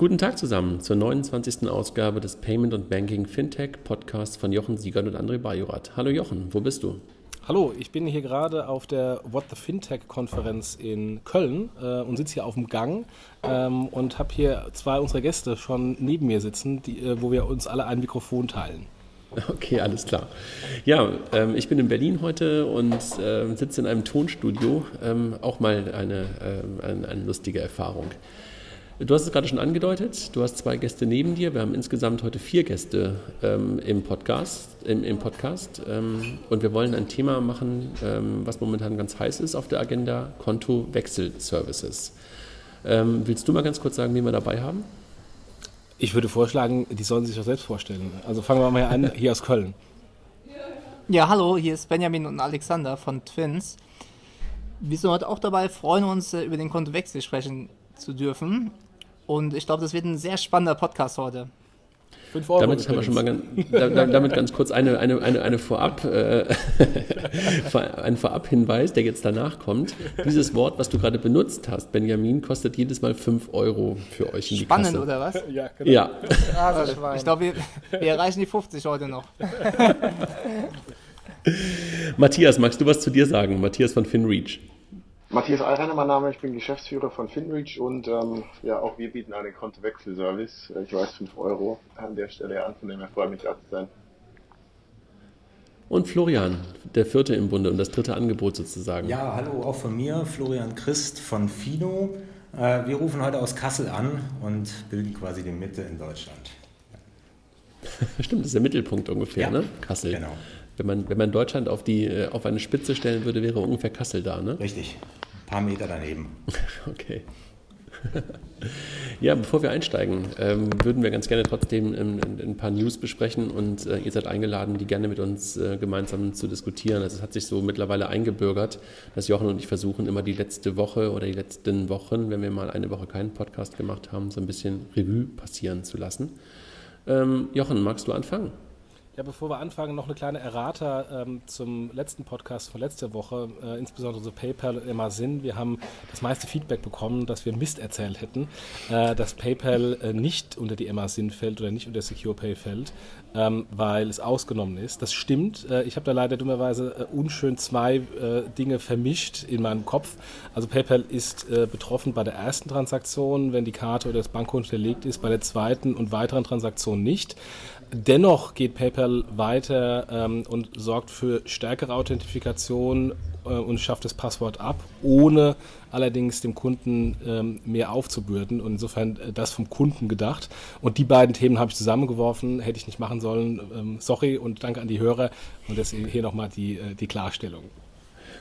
Guten Tag zusammen zur 29. Ausgabe des Payment und Banking Fintech Podcasts von Jochen Siegert und André Bajorat. Hallo Jochen, wo bist du? Hallo, ich bin hier gerade auf der What the Fintech Konferenz in Köln äh, und sitze hier auf dem Gang ähm, und habe hier zwei unserer Gäste schon neben mir sitzen, die, äh, wo wir uns alle ein Mikrofon teilen. Okay, alles klar. Ja, ähm, ich bin in Berlin heute und äh, sitze in einem Tonstudio. Ähm, auch mal eine, ähm, eine, eine lustige Erfahrung. Du hast es gerade schon angedeutet, du hast zwei Gäste neben dir. Wir haben insgesamt heute vier Gäste ähm, im Podcast. Im, im Podcast ähm, und wir wollen ein Thema machen, ähm, was momentan ganz heiß ist auf der Agenda, Kontowechselservices. Ähm, willst du mal ganz kurz sagen, wie wir dabei haben? Ich würde vorschlagen, die sollen sich doch selbst vorstellen. Also fangen wir mal an, hier aus Köln. Ja, hallo, hier ist Benjamin und Alexander von Twins. Wir sind heute auch dabei, freuen uns, äh, über den Kontowechsel sprechen zu dürfen. Und ich glaube, das wird ein sehr spannender Podcast heute. Fünf Euro damit haben wir schon mal ganz, damit ganz kurz eine, eine, eine, eine Vorab, äh, ein Vorab-Hinweis, der jetzt danach kommt. Dieses Wort, was du gerade benutzt hast, Benjamin, kostet jedes Mal 5 Euro für euch in die Spannend, Kasse. oder was? Ja, genau. Ja. Also, ich glaube, wir, wir erreichen die 50 heute noch. Matthias, magst du was zu dir sagen? Matthias von FinReach. Matthias Allreiner, mein Name, ich bin Geschäftsführer von FinReach und ähm, ja, auch wir bieten einen Kontowechselservice. Ich weiß 5 Euro an der Stelle an, von dem her freue mich da zu sein. Und Florian, der vierte im Bunde und das dritte Angebot sozusagen. Ja, hallo auch von mir, Florian Christ von Fino. Äh, wir rufen heute aus Kassel an und bilden quasi die Mitte in Deutschland. Stimmt, das ist der Mittelpunkt ungefähr, ja, ne? Kassel. Genau. Wenn man, wenn man Deutschland auf, die, äh, auf eine Spitze stellen würde, wäre ungefähr Kassel da, ne? Richtig. Ein paar Meter daneben. okay. ja, bevor wir einsteigen, ähm, würden wir ganz gerne trotzdem ähm, ein paar News besprechen und äh, ihr seid eingeladen, die gerne mit uns äh, gemeinsam zu diskutieren. Also es hat sich so mittlerweile eingebürgert, dass Jochen und ich versuchen, immer die letzte Woche oder die letzten Wochen, wenn wir mal eine Woche keinen Podcast gemacht haben, so ein bisschen Revue passieren zu lassen. Ähm, Jochen, magst du anfangen? Ja, bevor wir anfangen, noch eine kleine Errata ähm, zum letzten Podcast von letzter Woche, äh, insbesondere so PayPal und Amazon. Wir haben das meiste Feedback bekommen, dass wir Mist erzählt hätten, äh, dass PayPal äh, nicht unter die Amazon fällt oder nicht unter SecurePay fällt, ähm, weil es ausgenommen ist. Das stimmt. Äh, ich habe da leider dummerweise äh, unschön zwei äh, Dinge vermischt in meinem Kopf. Also PayPal ist betroffen bei der ersten Transaktion, wenn die Karte oder das Bankkonto hinterlegt ist, bei der zweiten und weiteren Transaktionen nicht. Dennoch geht PayPal weiter ähm, und sorgt für stärkere Authentifikation äh, und schafft das Passwort ab, ohne allerdings dem Kunden ähm, mehr aufzubürden. Und insofern äh, das vom Kunden gedacht. Und die beiden Themen habe ich zusammengeworfen, hätte ich nicht machen sollen. Ähm, sorry und danke an die Hörer. Und deswegen hier nochmal die, äh, die Klarstellung.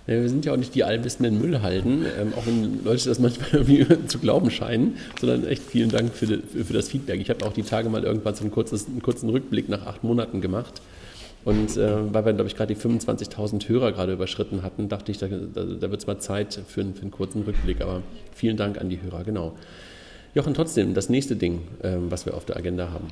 Wir sind ja auch nicht die allwissenden Müllhalden, ähm, auch wenn Leute das manchmal irgendwie zu glauben scheinen, sondern echt vielen Dank für, für das Feedback. Ich habe auch die Tage mal irgendwann so ein kurzes, einen kurzen Rückblick nach acht Monaten gemacht. Und äh, weil wir, glaube ich, gerade die 25.000 Hörer gerade überschritten hatten, dachte ich, da, da, da wird es mal Zeit für, für, einen kurzen Rückblick. Aber vielen Dank an die Hörer, genau. Jochen, trotzdem, das nächste Ding, ähm, was wir auf der Agenda haben.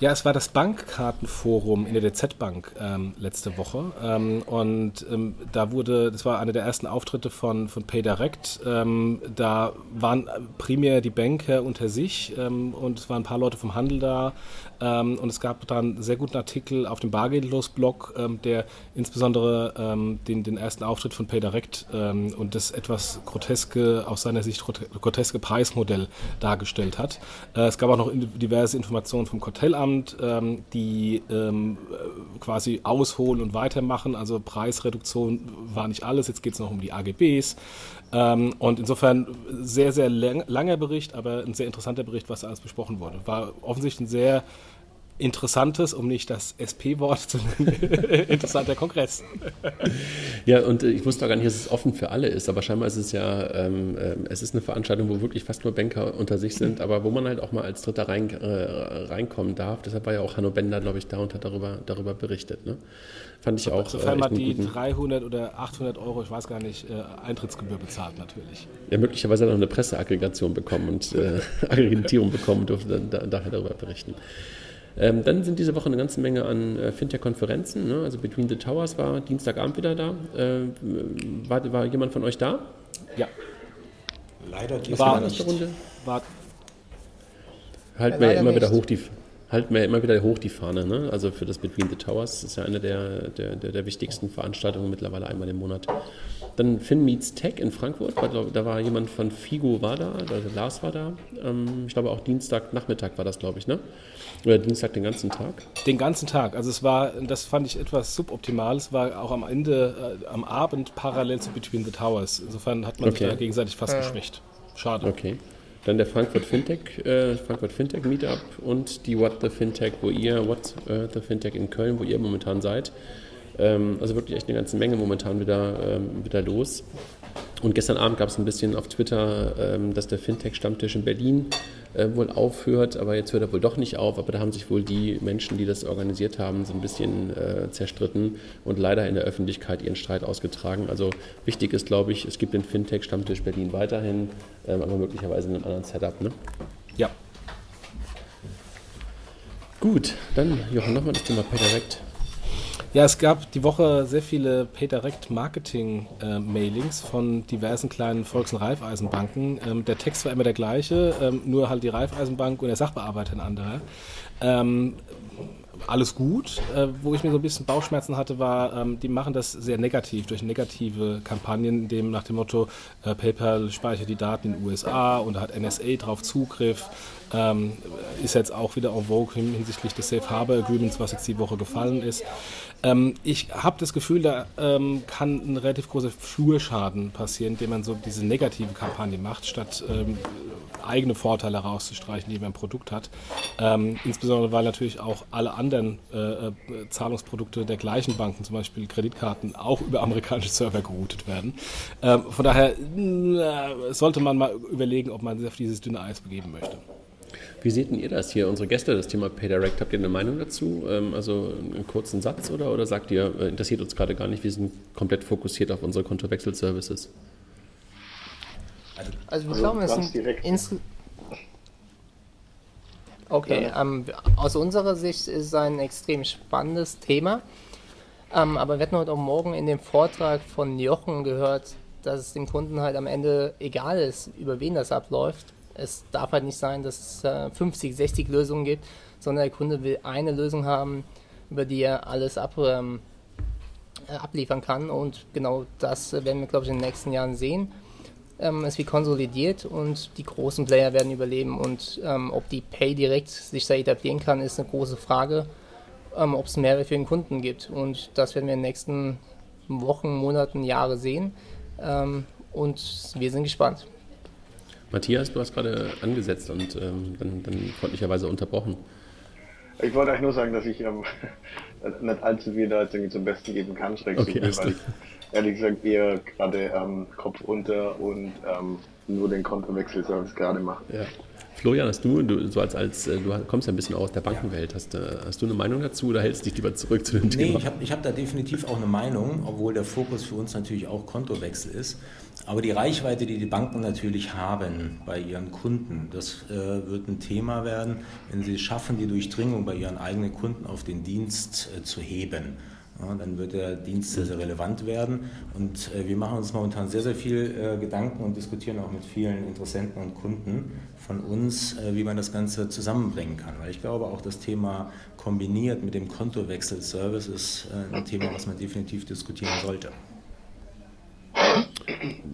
Ja, es war das Bankkartenforum in der DZ Bank ähm, letzte Woche. Ähm, und ähm, da wurde, das war einer der ersten Auftritte von, von PayDirect. Ähm, da waren primär die Banker unter sich ähm, und es waren ein paar Leute vom Handel da. Ähm, und es gab dann einen sehr guten Artikel auf dem Bargeldlos-Blog, der insbesondere den, den ersten Auftritt von PayDirect und das etwas groteske, aus seiner Sicht groteske Preismodell dargestellt hat. Äh, es gab auch noch diverse Informationen vom Kartellamt ähm, die ähm, quasi ausholen und weitermachen. Also Preisreduktion war nicht alles, jetzt geht es noch um die AGBs. Ähm, und insofern sehr, sehr lang, langer Bericht, aber ein sehr interessanter Bericht, was alles besprochen wurde. War offensichtlich ein sehr interessantes, um nicht das SP-Wort zu nennen, interessanter Kongress. Ja, und äh, ich wusste auch gar nicht, dass es offen für alle ist, aber scheinbar ist es ja, ähm, äh, es ist eine Veranstaltung, wo wirklich fast nur Banker unter sich sind, aber wo man halt auch mal als Dritter rein, äh, reinkommen darf. Deshalb war ja auch Hanno Bender, glaube ich, da und hat darüber, darüber berichtet. Ne? Fand ich auch. Sofern äh, man die 300 oder 800 Euro, ich weiß gar nicht, äh, Eintrittsgebühr bezahlt natürlich. Ja, möglicherweise hat er noch eine Presseaggregation bekommen und äh, Akkreditierung bekommen und durfte dann da, daher darüber berichten. Ähm, dann sind diese Woche eine ganze Menge an äh, Fintech-Konferenzen. Ne? Also Between the Towers war Dienstagabend wieder da. Äh, war, war jemand von euch da? Ja. Leider die war nicht. Runde? War, halten wir ja immer wieder hoch die, halten wir immer wieder hoch die Fahne. Ne? Also für das Between the Towers das ist ja eine der, der, der, der wichtigsten Veranstaltungen mittlerweile einmal im Monat. Dann Finn Meets Tech in Frankfurt. Da war jemand von Figo war da, also Lars war da. Ähm, ich glaube auch Dienstagnachmittag war das, glaube ich, ne? Oder Dienstag den ganzen Tag? Den ganzen Tag. Also es war, das fand ich etwas suboptimal. Es war auch am Ende, äh, am Abend parallel zu Between the Towers. Insofern hat man okay. sich da gegenseitig fast ja. geschwächt. Schade. Okay. Dann der Frankfurt Fintech, äh, Frankfurt Fintech Meetup und die What the Fintech, wo ihr, What äh, the Fintech in Köln, wo ihr momentan seid. Ähm, also wirklich echt eine ganze Menge momentan wieder, ähm, wieder los. Und gestern Abend gab es ein bisschen auf Twitter, ähm, dass der Fintech-Stammtisch in Berlin äh, wohl aufhört, aber jetzt hört er wohl doch nicht auf. Aber da haben sich wohl die Menschen, die das organisiert haben, so ein bisschen äh, zerstritten und leider in der Öffentlichkeit ihren Streit ausgetragen. Also wichtig ist, glaube ich, es gibt den Fintech-Stammtisch Berlin weiterhin, ähm, aber möglicherweise in einem anderen Setup. Ne? Ja. Gut, dann Jochen, nochmal das Thema PayDirect. Ja, es gab die Woche sehr viele PayDirect Marketing äh, von diversen kleinen Volks- und Raiffeisenbanken. Ähm, der Text war immer der gleiche, ähm, nur halt die Raiffeisenbank und der Sachbearbeiter ein anderer. Ähm, alles gut. Äh, wo ich mir so ein bisschen Bauchschmerzen hatte, war, die machen das sehr negativ, durch negative Kampagnen, dem nach dem Motto, äh, PayPal speichert die Daten in den USA und da hat NSA drauf Zugriff. Ähm, ist jetzt auch wieder en vogue hinsichtlich des Safe Harbor Agreements, was jetzt die Woche gefallen ist. Ähm, ich habe das Gefühl, da ähm, kann ein relativ großer Flurschaden passieren, indem man so diese negative Kampagne macht, statt ähm, eigene Vorteile herauszustreichen, die man im Produkt hat. Ähm, insbesondere, weil natürlich auch alle anderen äh, äh, Zahlungsprodukte der gleichen Banken, zum Beispiel Kreditkarten, auch über amerikanische Server geroutet werden. Ähm, von daher äh, sollte man mal überlegen, ob man sich auf dieses dünne Eis begeben möchte. Wie seht ihr das hier, unsere Gäste, das Thema PayDirect? Habt ihr eine Meinung dazu? Ähm, also einen kurzen Satz oder, oder sagt ihr, äh, interessiert uns gerade gar nicht, wir sind komplett fokussiert auf unsere Kontowechselservices? Also, also wir glauben, es sind. Okay, ja. ähm, aus unserer Sicht ist es ein extrem spannendes Thema. Ähm, aber wir hatten heute auch morgen in dem Vortrag von Jochen gehört, dass es dem Kunden halt am Ende egal ist, über wen das abläuft. Es darf halt nicht sein, dass es äh, 50, 60 Lösungen gibt, sondern der Kunde will eine Lösung haben, über die er alles ab, ähm, äh, abliefern kann. Und genau das werden wir, glaube ich, in den nächsten Jahren sehen ähm, es wird konsolidiert und die großen Player werden überleben. Und ähm, ob die Pay direkt sich da etablieren kann, ist eine große Frage. Ähm, ob es Mehrwert für den Kunden gibt. Und das werden wir in den nächsten Wochen, Monaten, Jahre sehen. Ähm, und wir sind gespannt. Matthias, du hast gerade angesetzt und ähm, dann, dann freundlicherweise unterbrochen. Ich wollte euch nur sagen, dass ich ähm, nicht allzu viel da jetzt zum Besten geben kann, schräg okay, weil ich ehrlich gesagt eher gerade ähm, Kopf unter und ähm, nur den Kontowechselservice gerade mache. Ja. Florian, hast du, du, so als, als, äh, du kommst ja ein bisschen aus der Bankenwelt, hast, äh, hast du eine Meinung dazu oder hältst dich lieber zurück zu dem nee, Thema? Nee, ich habe ich hab da definitiv auch eine Meinung, obwohl der Fokus für uns natürlich auch Kontowechsel ist. Aber die Reichweite, die die Banken natürlich haben bei ihren Kunden, das äh, wird ein Thema werden, wenn sie es schaffen, die Durchdringung bei ihren eigenen Kunden auf den Dienst äh, zu heben. Ja, dann wird der Dienst sehr, sehr relevant werden. Und äh, wir machen uns momentan sehr, sehr viel äh, Gedanken und diskutieren auch mit vielen Interessenten und Kunden von uns, äh, wie man das Ganze zusammenbringen kann. Weil ich glaube, auch das Thema kombiniert mit dem Kontowechsel-Service ist äh, ein Thema, was man definitiv diskutieren sollte.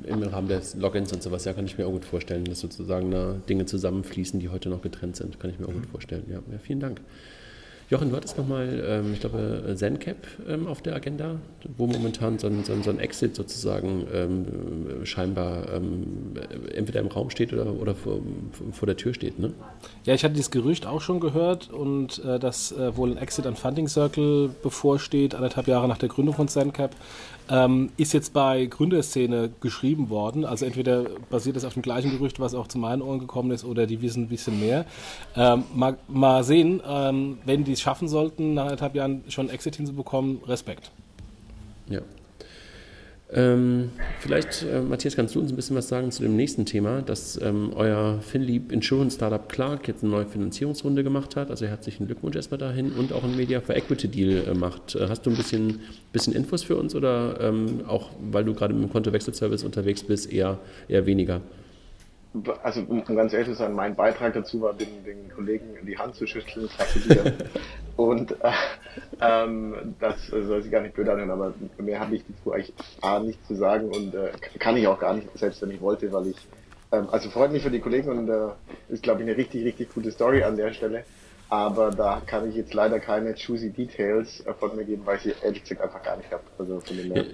Im Rahmen des Logins und sowas, ja, kann ich mir auch gut vorstellen, dass sozusagen Dinge zusammenfließen, die heute noch getrennt sind. Kann ich mir auch gut vorstellen. Ja, ja vielen Dank. Jochen, du hattest nochmal, ähm, ich glaube, ZenCap ähm, auf der Agenda, wo momentan so ein, so ein, so ein Exit sozusagen ähm, scheinbar ähm, entweder im Raum steht oder, oder vor, vor, der Tür steht. Ne? Ja, ich hatte dieses Gerücht auch schon gehört und äh, dass äh, wohl ein Exit an Funding Circle bevorsteht, anderthalb Jahre nach der Gründung von ZenCap. Ähm, ist jetzt bei Gründerszene geschrieben worden. Also entweder basiert es auf dem gleichen Gerücht, was auch zu meinen Ohren gekommen ist, oder die wissen ein bisschen mehr. Ähm, mal, mal, sehen, ähm, wenn die es schaffen sollten, nach anderthalb Jahren schon Exit hinzubekommen, Respekt. Ja. Ähm, vielleicht, äh, Matthias, kannst du uns ein bisschen was sagen zu dem nächsten Thema, dass ähm, euer FinLeap Insurance Startup Clark jetzt eine neue Finanzierungsrunde gemacht hat. Also herzlichen Glückwunsch erstmal dahin und auch ein Media for Equity Deal äh, macht. Äh, hast du ein bisschen, bisschen Infos für uns oder ähm, auch, weil du gerade im Kontowechselservice unterwegs bist, eher, eher weniger? Also um ganz ehrlich zu sein, mein Beitrag dazu war, den, den Kollegen die Hand zu schütteln, gratulieren. und äh, ähm, das soll sich gar nicht blöd anhören, aber mehr habe ich dazu eigentlich A nicht zu sagen und äh, kann ich auch gar nicht, selbst wenn ich wollte, weil ich ähm, also freut mich für die Kollegen und äh, ist glaube ich eine richtig, richtig gute Story an der Stelle. Aber da kann ich jetzt leider keine juicy Details äh, von mir geben, weil ich sie ehrlich gesagt einfach gar nicht habe. Also von dem her.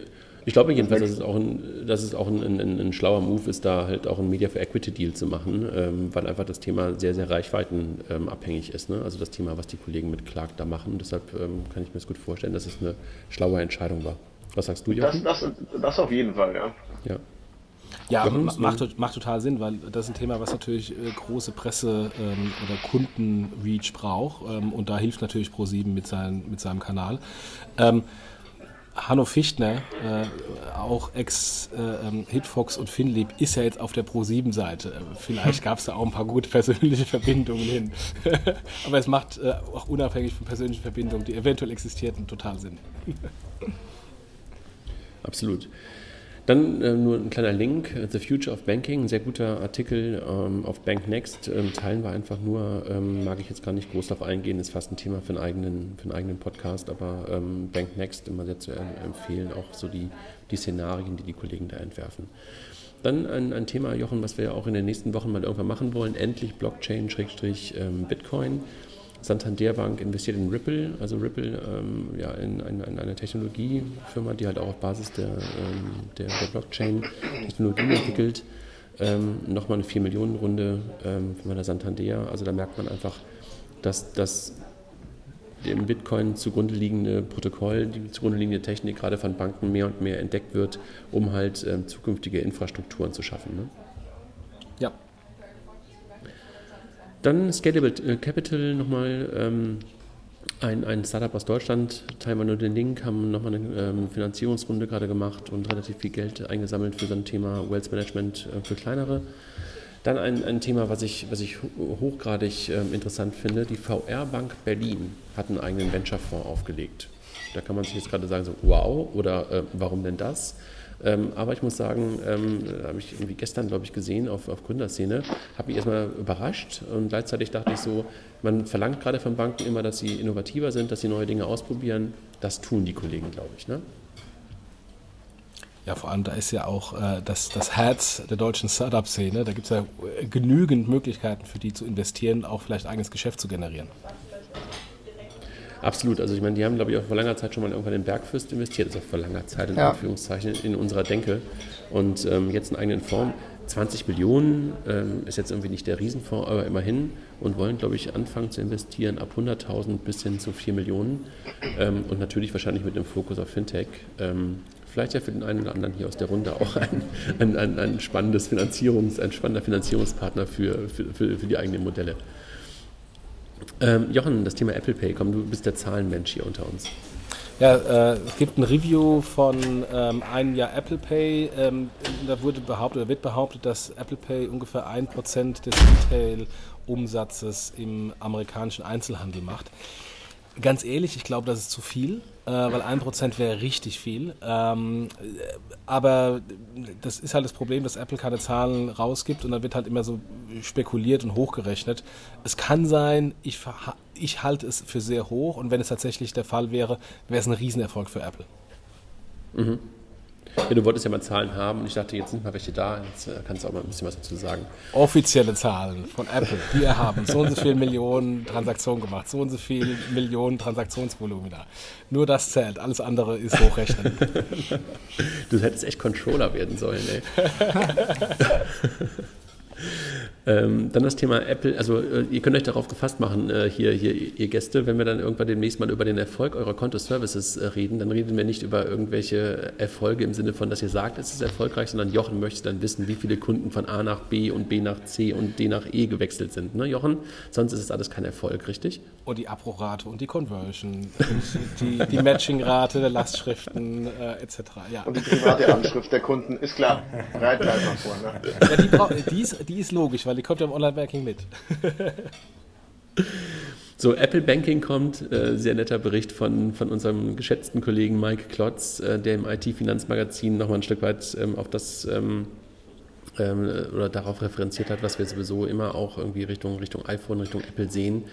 Ich glaube jedenfalls, dass es auch, ein, dass es auch ein, ein, ein, schlauer Move ist, da halt auch ein Media for Equity Deal zu machen, ähm, weil einfach das Thema sehr, sehr reichweitenabhängig ähm, ist. Ne? Also das Thema, was die Kollegen mit Clark da machen. Deshalb ähm, kann ich mir das gut vorstellen, dass es eine schlaue Entscheidung war. Was sagst du, Jochen? Das, das, das auf jeden Fall, ja. Ja. Ja, macht, macht, total Sinn, weil das ist ein Thema, was natürlich äh, große Presse ähm, oder Kundenreach braucht. Ähm, und da hilft natürlich Pro7 mit, sein, mit seinem Kanal. Hanno Fichtner, äh, auch Ex-Hitfox äh, ähm, und Finlieb, ist ja jetzt auf der Pro7-Seite. Vielleicht gab es da auch ein paar gute persönliche Verbindungen hin. Aber es macht äh, auch unabhängig von persönlichen Verbindungen, die eventuell existierten, total Sinn. Absolut. Dann äh, nur ein kleiner Link, The Future of Banking, ein sehr guter Artikel ähm, auf BankNext, ähm, teilen wir einfach nur, ähm, mag ich jetzt gar nicht groß darauf eingehen, ist fast ein Thema für einen eigenen, für einen eigenen Podcast, aber ähm, BankNext immer sehr zu empfehlen, auch so die, die Szenarien, die die Kollegen da entwerfen. Dann ein, ein Thema, Jochen, was wir ja auch in den nächsten Wochen mal irgendwann machen wollen, endlich Blockchain-Bitcoin. Santander Bank investiert in Ripple, also Ripple ähm, ja, in, in, in, eine Technologiefirma, die halt auch auf Basis der, ähm, der, der Blockchain Technologien entwickelt. Ähm, Nochmal eine 4-Millionen-Runde ähm, von der Santander. Also da merkt man einfach, dass das dem Bitcoin zugrunde liegende Protokoll, die zugrunde liegende Technik gerade von Banken mehr und mehr entdeckt wird, um halt ähm, zukünftige Infrastrukturen zu schaffen. Ne? Ja, dann Scalable äh, Capital nochmal. Ähm, ein, ein Startup aus Deutschland, teilen wir nur den Link, haben nochmal eine ähm, Finanzierungsrunde gerade gemacht und relativ viel Geld eingesammelt für so ein Thema Wealth Management äh, für kleinere. Dann ein, ein Thema, was ich, was ich hochgradig äh, interessant finde. Die VR Bank Berlin hat einen eigenen Venture-Fonds aufgelegt. Da kann man sich jetzt gerade sagen, so wow, oder äh, warum denn das? Ähm, aber ich muss sagen, ähm, habe ich irgendwie gestern, glaube ich, gesehen auf, auf Gründerszene, habe mich erstmal überrascht und gleichzeitig dachte ich so, man verlangt gerade von Banken immer, dass sie innovativer sind, dass sie neue Dinge ausprobieren. Das tun die Kollegen, glaube ich. Ne? Ja, vor allem da ist ja auch äh, das, das Herz der deutschen Startup-Szene. Da gibt es ja genügend Möglichkeiten für die zu investieren, auch vielleicht eigenes Geschäft zu generieren. Absolut. Also ich meine, die haben, glaube ich, auch vor langer Zeit schon mal irgendwann in Bergfürst investiert, also vor langer Zeit in ja. Anführungszeichen in unserer Denke. Und ähm, jetzt einen eigenen Fonds. 20 Millionen ähm, ist jetzt irgendwie nicht der Riesenfonds, aber immerhin und wollen, glaube ich, anfangen zu investieren ab 100.000 bis hin zu 4 Millionen ähm, und natürlich wahrscheinlich mit dem Fokus auf Fintech. Ähm, vielleicht ja für den einen oder anderen hier aus der Runde auch ein, ein, ein, ein spannendes Finanzierungs-, ein spannender Finanzierungspartner für, für, für, für die eigenen Modelle. Ähm, Jochen, das Thema Apple Pay, komm, du bist der Zahlenmensch hier unter uns. Ja, äh, es gibt ein Review von ähm, einem Jahr Apple Pay. Ähm, da wurde behauptet, oder wird behauptet, dass Apple Pay ungefähr 1% des Retail-Umsatzes im amerikanischen Einzelhandel macht. Ganz ehrlich, ich glaube, das ist zu viel, äh, weil 1% wäre richtig viel. Ähm, aber das ist halt das Problem, dass Apple keine Zahlen rausgibt und dann wird halt immer so spekuliert und hochgerechnet. Es kann sein, ich, ich halte es für sehr hoch und wenn es tatsächlich der Fall wäre, wäre es ein Riesenerfolg für Apple. Mhm. Ja, du wolltest ja mal Zahlen haben und ich dachte, jetzt sind mal welche da, jetzt äh, kannst du auch mal ein bisschen was dazu sagen. Offizielle Zahlen von Apple. Wir haben so und so viele Millionen Transaktionen gemacht, so und so viele Millionen Transaktionsvolumen da. Nur das zählt, alles andere ist hochrechnen. du hättest echt Controller werden sollen, ey. Ähm, dann das Thema Apple, also äh, ihr könnt euch darauf gefasst machen, äh, hier, hier, ihr Gäste, wenn wir dann irgendwann demnächst mal über den Erfolg eurer Konto-Services äh, reden, dann reden wir nicht über irgendwelche Erfolge im Sinne von, dass ihr sagt, es ist erfolgreich, sondern Jochen möchte dann wissen, wie viele Kunden von A nach B und B nach C und D nach E gewechselt sind. Ne, Jochen? Sonst ist es alles kein Erfolg, richtig? Und die Abbruchrate und die Conversion und die, die Matchingrate der Lastschriften äh, etc. Ja. Und die private Anschrift der Kunden, ist klar. Reit einfach vor. Ne? Ja, die, die, ist, die ist logisch, weil die kommt ja im Online-Banking mit. So, Apple Banking kommt, äh, sehr netter Bericht von, von unserem geschätzten Kollegen Mike Klotz, äh, der im IT-Finanzmagazin nochmal ein Stück weit ähm, auf das ähm, ähm, oder darauf referenziert hat, was wir sowieso immer auch irgendwie Richtung, Richtung iPhone, Richtung Apple sehen.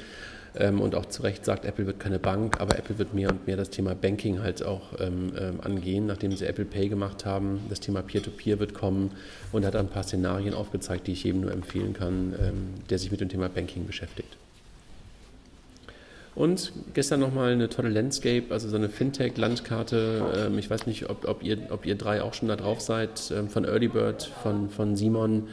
Ähm, und auch zu Recht sagt, Apple wird keine Bank, aber Apple wird mehr und mehr das Thema Banking halt auch ähm, ähm angehen, nachdem sie Apple Pay gemacht haben. Das Thema Peer-to-Peer -Peer wird kommen und hat ein paar Szenarien aufgezeigt, die ich jedem nur empfehlen kann, ähm, der sich mit dem Thema Banking beschäftigt. Und gestern nochmal eine tolle Landscape, also so eine Fintech-Landkarte. Ähm, ich weiß nicht, ob, ob, ihr, ob ihr drei auch schon da drauf seid, von Early Bird, von, von Simon.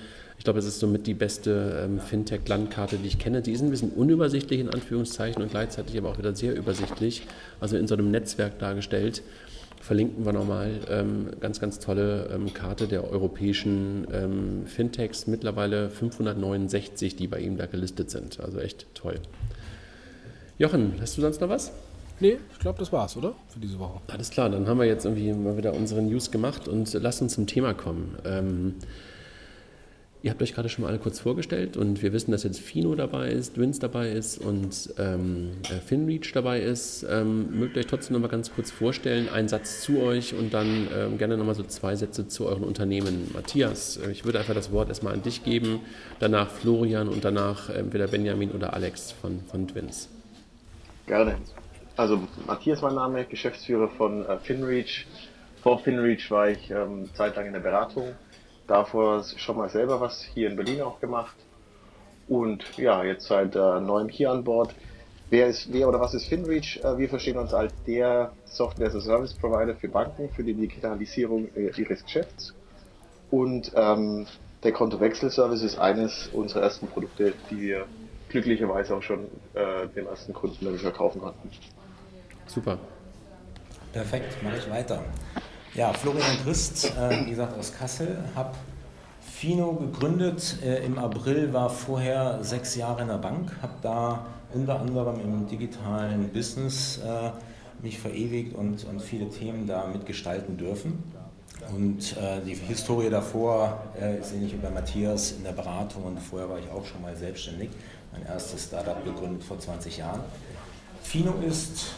Ich glaube, es ist somit die beste ähm, Fintech-Landkarte, die ich kenne. Die ist ein bisschen unübersichtlich in Anführungszeichen und gleichzeitig aber auch wieder sehr übersichtlich, also in so einem Netzwerk dargestellt. Verlinken wir nochmal ähm, ganz, ganz tolle ähm, Karte der europäischen ähm, Fintechs, mittlerweile 569, die bei ihm da gelistet sind. Also echt toll. Jochen, hast du sonst noch was? Nee, ich glaube, das war's, oder? Für diese Woche. Alles klar, dann haben wir jetzt irgendwie mal wieder unsere News gemacht und lasst uns zum Thema kommen. Ähm, ihr habt euch gerade schon mal alle kurz vorgestellt und wir wissen, dass jetzt Fino dabei ist, Dwins dabei ist und ähm, äh, Finreach dabei ist. Ähm, mögt ihr euch trotzdem noch mal ganz kurz vorstellen, einen Satz zu euch und dann ähm, gerne noch mal so zwei Sätze zu euren Unternehmen. Matthias, äh, ich würde einfach das Wort erstmal an dich geben, danach Florian und danach entweder Benjamin oder Alex von, von Twins. Gerne. Also Matthias mein Name, Geschäftsführer von äh, FinReach. Vor FinReach war ich ähm, zeitlang in der Beratung. Davor schon mal selber was hier in Berlin auch gemacht. Und ja, jetzt seit äh, neuem hier an Bord. Wer ist, wer oder was ist FinReach? Äh, wir verstehen uns als der Software as a Service Provider für Banken, für die Digitalisierung äh, ihres Geschäfts. Und ähm, der Kontowechselservice ist eines unserer ersten Produkte, die wir glücklicherweise auch schon äh, den ersten Kunden verkaufen konnten. Super. Perfekt, mache ich weiter. Ja, Florian Christ, äh, wie gesagt, aus Kassel, habe Fino gegründet. Äh, Im April war vorher sechs Jahre in der Bank, habe da unter anderem im digitalen Business äh, mich verewigt und, und viele Themen da mitgestalten dürfen. Und äh, die Historie davor äh, ist ähnlich wie bei Matthias in der Beratung und vorher war ich auch schon mal selbstständig mein erstes Startup gegründet vor 20 Jahren. Fino ist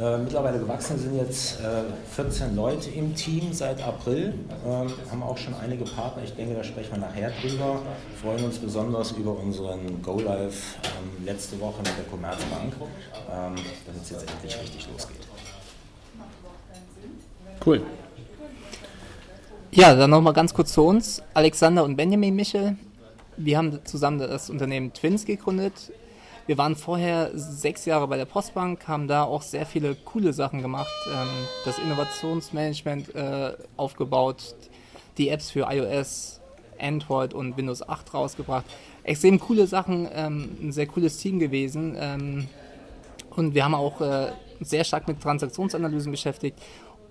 äh, mittlerweile gewachsen, sind jetzt äh, 14 Leute im Team seit April, ähm, haben auch schon einige Partner, ich denke, da sprechen wir nachher drüber, freuen uns besonders über unseren Go Live ähm, letzte Woche mit der Commerzbank, ähm, dass es jetzt endlich richtig losgeht. Cool. Ja, dann nochmal ganz kurz zu uns. Alexander und Benjamin Michel, wir haben zusammen das Unternehmen Twins gegründet. Wir waren vorher sechs Jahre bei der Postbank, haben da auch sehr viele coole Sachen gemacht. Ähm, das Innovationsmanagement äh, aufgebaut, die Apps für iOS, Android und Windows 8 rausgebracht. Extrem coole Sachen, ähm, ein sehr cooles Team gewesen. Ähm, und wir haben auch äh, sehr stark mit Transaktionsanalysen beschäftigt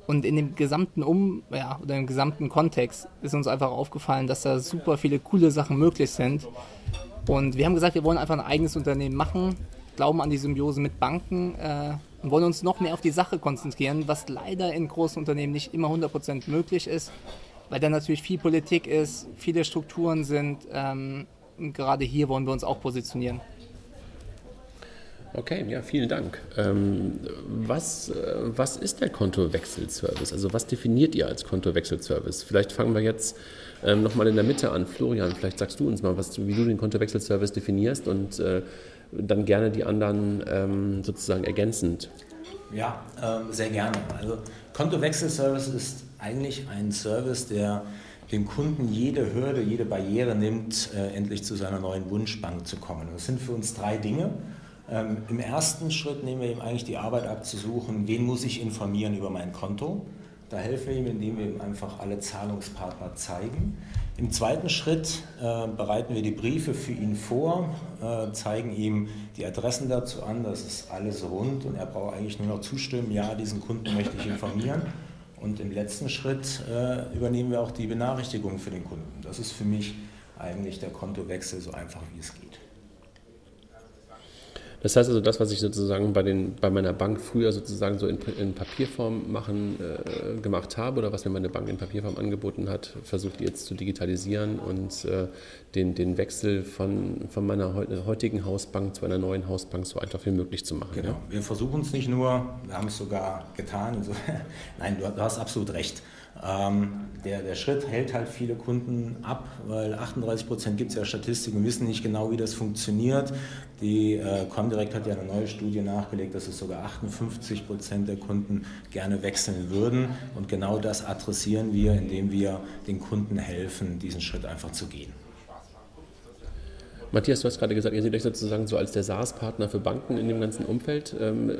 und in dem gesamten Um, ja, oder im gesamten Kontext ist uns einfach aufgefallen, dass da super viele coole Sachen möglich sind. Und wir haben gesagt, wir wollen einfach ein eigenes Unternehmen machen, glauben an die Symbiose mit Banken äh, und wollen uns noch mehr auf die Sache konzentrieren, was leider in großen Unternehmen nicht immer 100% möglich ist, weil da natürlich viel Politik ist, viele Strukturen sind. Ähm, gerade hier wollen wir uns auch positionieren. Okay, ja, vielen Dank. Ähm, was, äh, was ist der Kontowechselservice? Also was definiert ihr als Kontowechselservice? Vielleicht fangen wir jetzt ähm, nochmal in der Mitte an. Florian, vielleicht sagst du uns mal, was, wie du den Kontowechselservice definierst und äh, dann gerne die anderen ähm, sozusagen ergänzend. Ja, ähm, sehr gerne. Also Kontowechselservice ist eigentlich ein Service, der dem Kunden jede Hürde, jede Barriere nimmt, äh, endlich zu seiner neuen Wunschbank zu kommen. Das sind für uns drei Dinge. Ähm, Im ersten Schritt nehmen wir ihm eigentlich die Arbeit ab zu suchen, wen muss ich informieren über mein Konto. Da helfen wir ihm, indem wir ihm einfach alle Zahlungspartner zeigen. Im zweiten Schritt äh, bereiten wir die Briefe für ihn vor, äh, zeigen ihm die Adressen dazu an, das ist alles rund und er braucht eigentlich nur noch zustimmen, ja, diesen Kunden möchte ich informieren. Und im letzten Schritt äh, übernehmen wir auch die Benachrichtigung für den Kunden. Das ist für mich eigentlich der Kontowechsel so einfach wie es geht. Das heißt also, das, was ich sozusagen bei, den, bei meiner Bank früher sozusagen so in, in Papierform machen, äh, gemacht habe oder was mir meine Bank in Papierform angeboten hat, versucht jetzt zu digitalisieren und äh, den, den Wechsel von, von meiner heutigen Hausbank zu einer neuen Hausbank so einfach wie möglich zu machen. Genau, ja? wir versuchen es nicht nur, wir haben es sogar getan. So. Nein, du, du, hast absolut recht. Ähm, der, der Schritt hält halt viele Kunden ab, weil 38 Prozent gibt es ja Statistiken, wissen nicht genau, wie das funktioniert. Die äh, Comdirect hat ja eine neue Studie nachgelegt, dass es sogar 58 Prozent der Kunden gerne wechseln würden. Und genau das adressieren wir, indem wir den Kunden helfen, diesen Schritt einfach zu gehen. Matthias, du hast gerade gesagt, ihr seht euch sozusagen so als der SaaS-Partner für Banken in dem ganzen Umfeld. Ähm,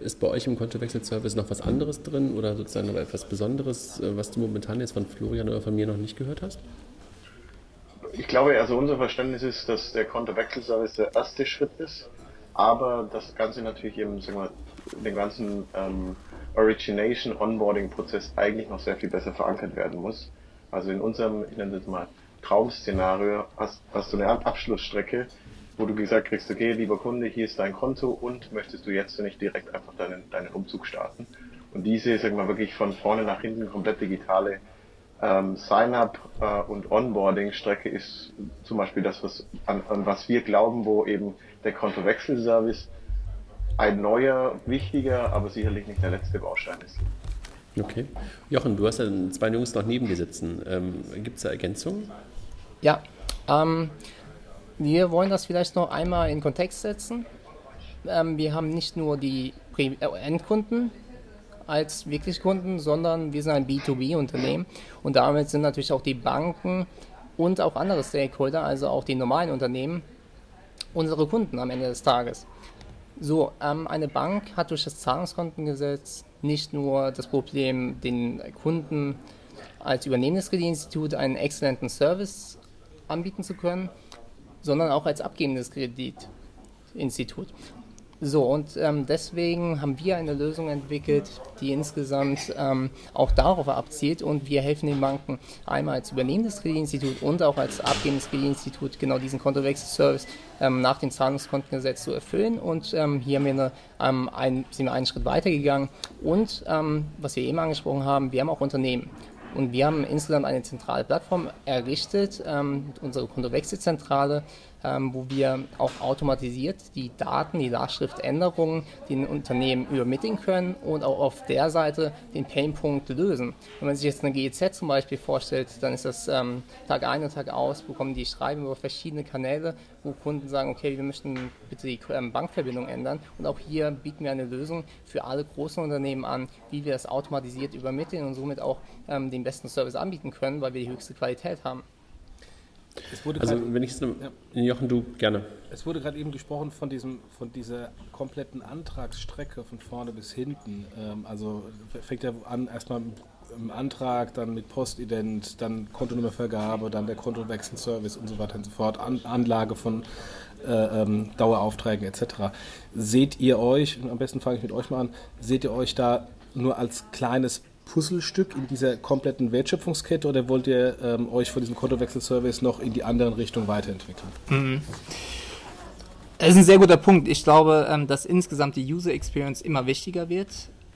ist bei euch im Kontowechselservice noch was anderes drin oder sozusagen noch etwas Besonderes, äh, was du momentan jetzt von Florian oder von mir noch nicht gehört hast? Ich glaube, also unser Verständnis ist, dass der Kontowechselservice der erste Schritt ist, aber das Ganze natürlich eben, sagen wir, den ganzen ähm, Origination, Onboarding-Prozess eigentlich noch sehr viel besser verankert werden muss. Also in unserem, ich nenne das mal, Traum-Szenario hast, hast du eine Abschlussstrecke, wo du gesagt kriegst, okay, lieber Kunde, hier ist dein Konto und möchtest du jetzt nicht direkt einfach deinen, deinen Umzug starten. Und diese, sagen wir wirklich von vorne nach hinten komplett digitale ähm, Sign-up äh, und Onboarding-Strecke ist zum Beispiel das, was an, an was wir glauben, wo eben der Kontowechselservice ein neuer, wichtiger, aber sicherlich nicht der letzte Baustein ist. Okay. Jochen, du hast ja zwei Jungs noch neben dir sitzen. Ähm, Gibt es da Ergänzungen? Ja, ähm, wir wollen das vielleicht noch einmal in Kontext setzen. Ähm, wir haben nicht nur die äh, Endkunden als wirklich Kunden, sondern wir sind ein B2B-Unternehmen und damit sind natürlich auch die Banken und auch andere Stakeholder, also auch die normalen Unternehmen, unsere Kunden am Ende des Tages. So, ähm, eine Bank hat durch das Zahlungskontengesetz nicht nur das Problem, den Kunden als übernehmendes Kreditinstitut einen exzellenten Service anbieten zu können, sondern auch als abgebendes Kreditinstitut. So, und ähm, deswegen haben wir eine Lösung entwickelt, die insgesamt ähm, auch darauf abzielt. Und wir helfen den Banken einmal als übernehmendes Kreditinstitut und auch als abgebendes Kreditinstitut genau diesen Kontowechselservice ähm, nach dem Zahlungskontengesetz zu erfüllen. Und ähm, hier haben wir eine, ähm, ein, sind wir einen Schritt weiter gegangen und ähm, was wir eben angesprochen haben, wir haben auch Unternehmen. Und wir haben insgesamt eine zentrale Plattform errichtet, ähm, unsere Kontowechselzentrale, ähm, wo wir auch automatisiert die Daten, die Lastschriftänderungen den Unternehmen übermitteln können und auch auf der Seite den Painpunkt lösen. Wenn man sich jetzt eine GEZ zum Beispiel vorstellt, dann ist das ähm, Tag ein und Tag aus, bekommen die Schreiben über verschiedene Kanäle, wo Kunden sagen, okay, wir möchten bitte die ähm, Bankverbindung ändern. Und auch hier bieten wir eine Lösung für alle großen Unternehmen an, wie wir das automatisiert übermitteln und somit auch ähm, den besten Service anbieten können, weil wir die höchste Qualität haben also wenn ich es, ja. Jochen, du gerne. Es wurde gerade eben gesprochen von diesem, von dieser kompletten Antragsstrecke von vorne bis hinten. Ähm, also fängt ja an erstmal im Antrag, dann mit Postident, dann Kontonummervergabe, dann der Kontowechselservice und so weiter und so fort, An Anlage von äh, ähm, Daueraufträgen etc. Seht ihr euch, am besten fange ich mit euch mal an, seht ihr euch da nur als kleines Puzzlestück in dieser kompletten Wertschöpfungskette oder wollt ihr ähm, euch von diesem Kontowechselservice noch in die anderen Richtung weiterentwickeln? Mhm. Das ist ein sehr guter Punkt. Ich glaube, ähm, dass insgesamt die User Experience immer wichtiger wird,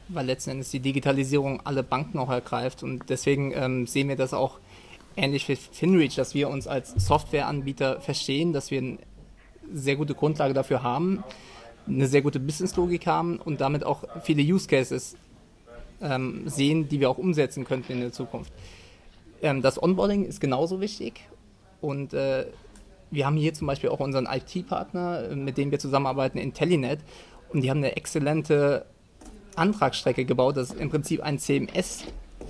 weil letzten Endes die Digitalisierung alle Banken auch ergreift und deswegen ähm, sehen wir das auch ähnlich wie FinReach, dass wir uns als Softwareanbieter verstehen, dass wir eine sehr gute Grundlage dafür haben, eine sehr gute Businesslogik haben und damit auch viele Use Cases ähm, sehen, die wir auch umsetzen könnten in der Zukunft. Ähm, das Onboarding ist genauso wichtig und äh, wir haben hier zum Beispiel auch unseren IT-Partner, äh, mit dem wir zusammenarbeiten, Intellinet und die haben eine exzellente Antragsstrecke gebaut. Das ist im Prinzip ein CMS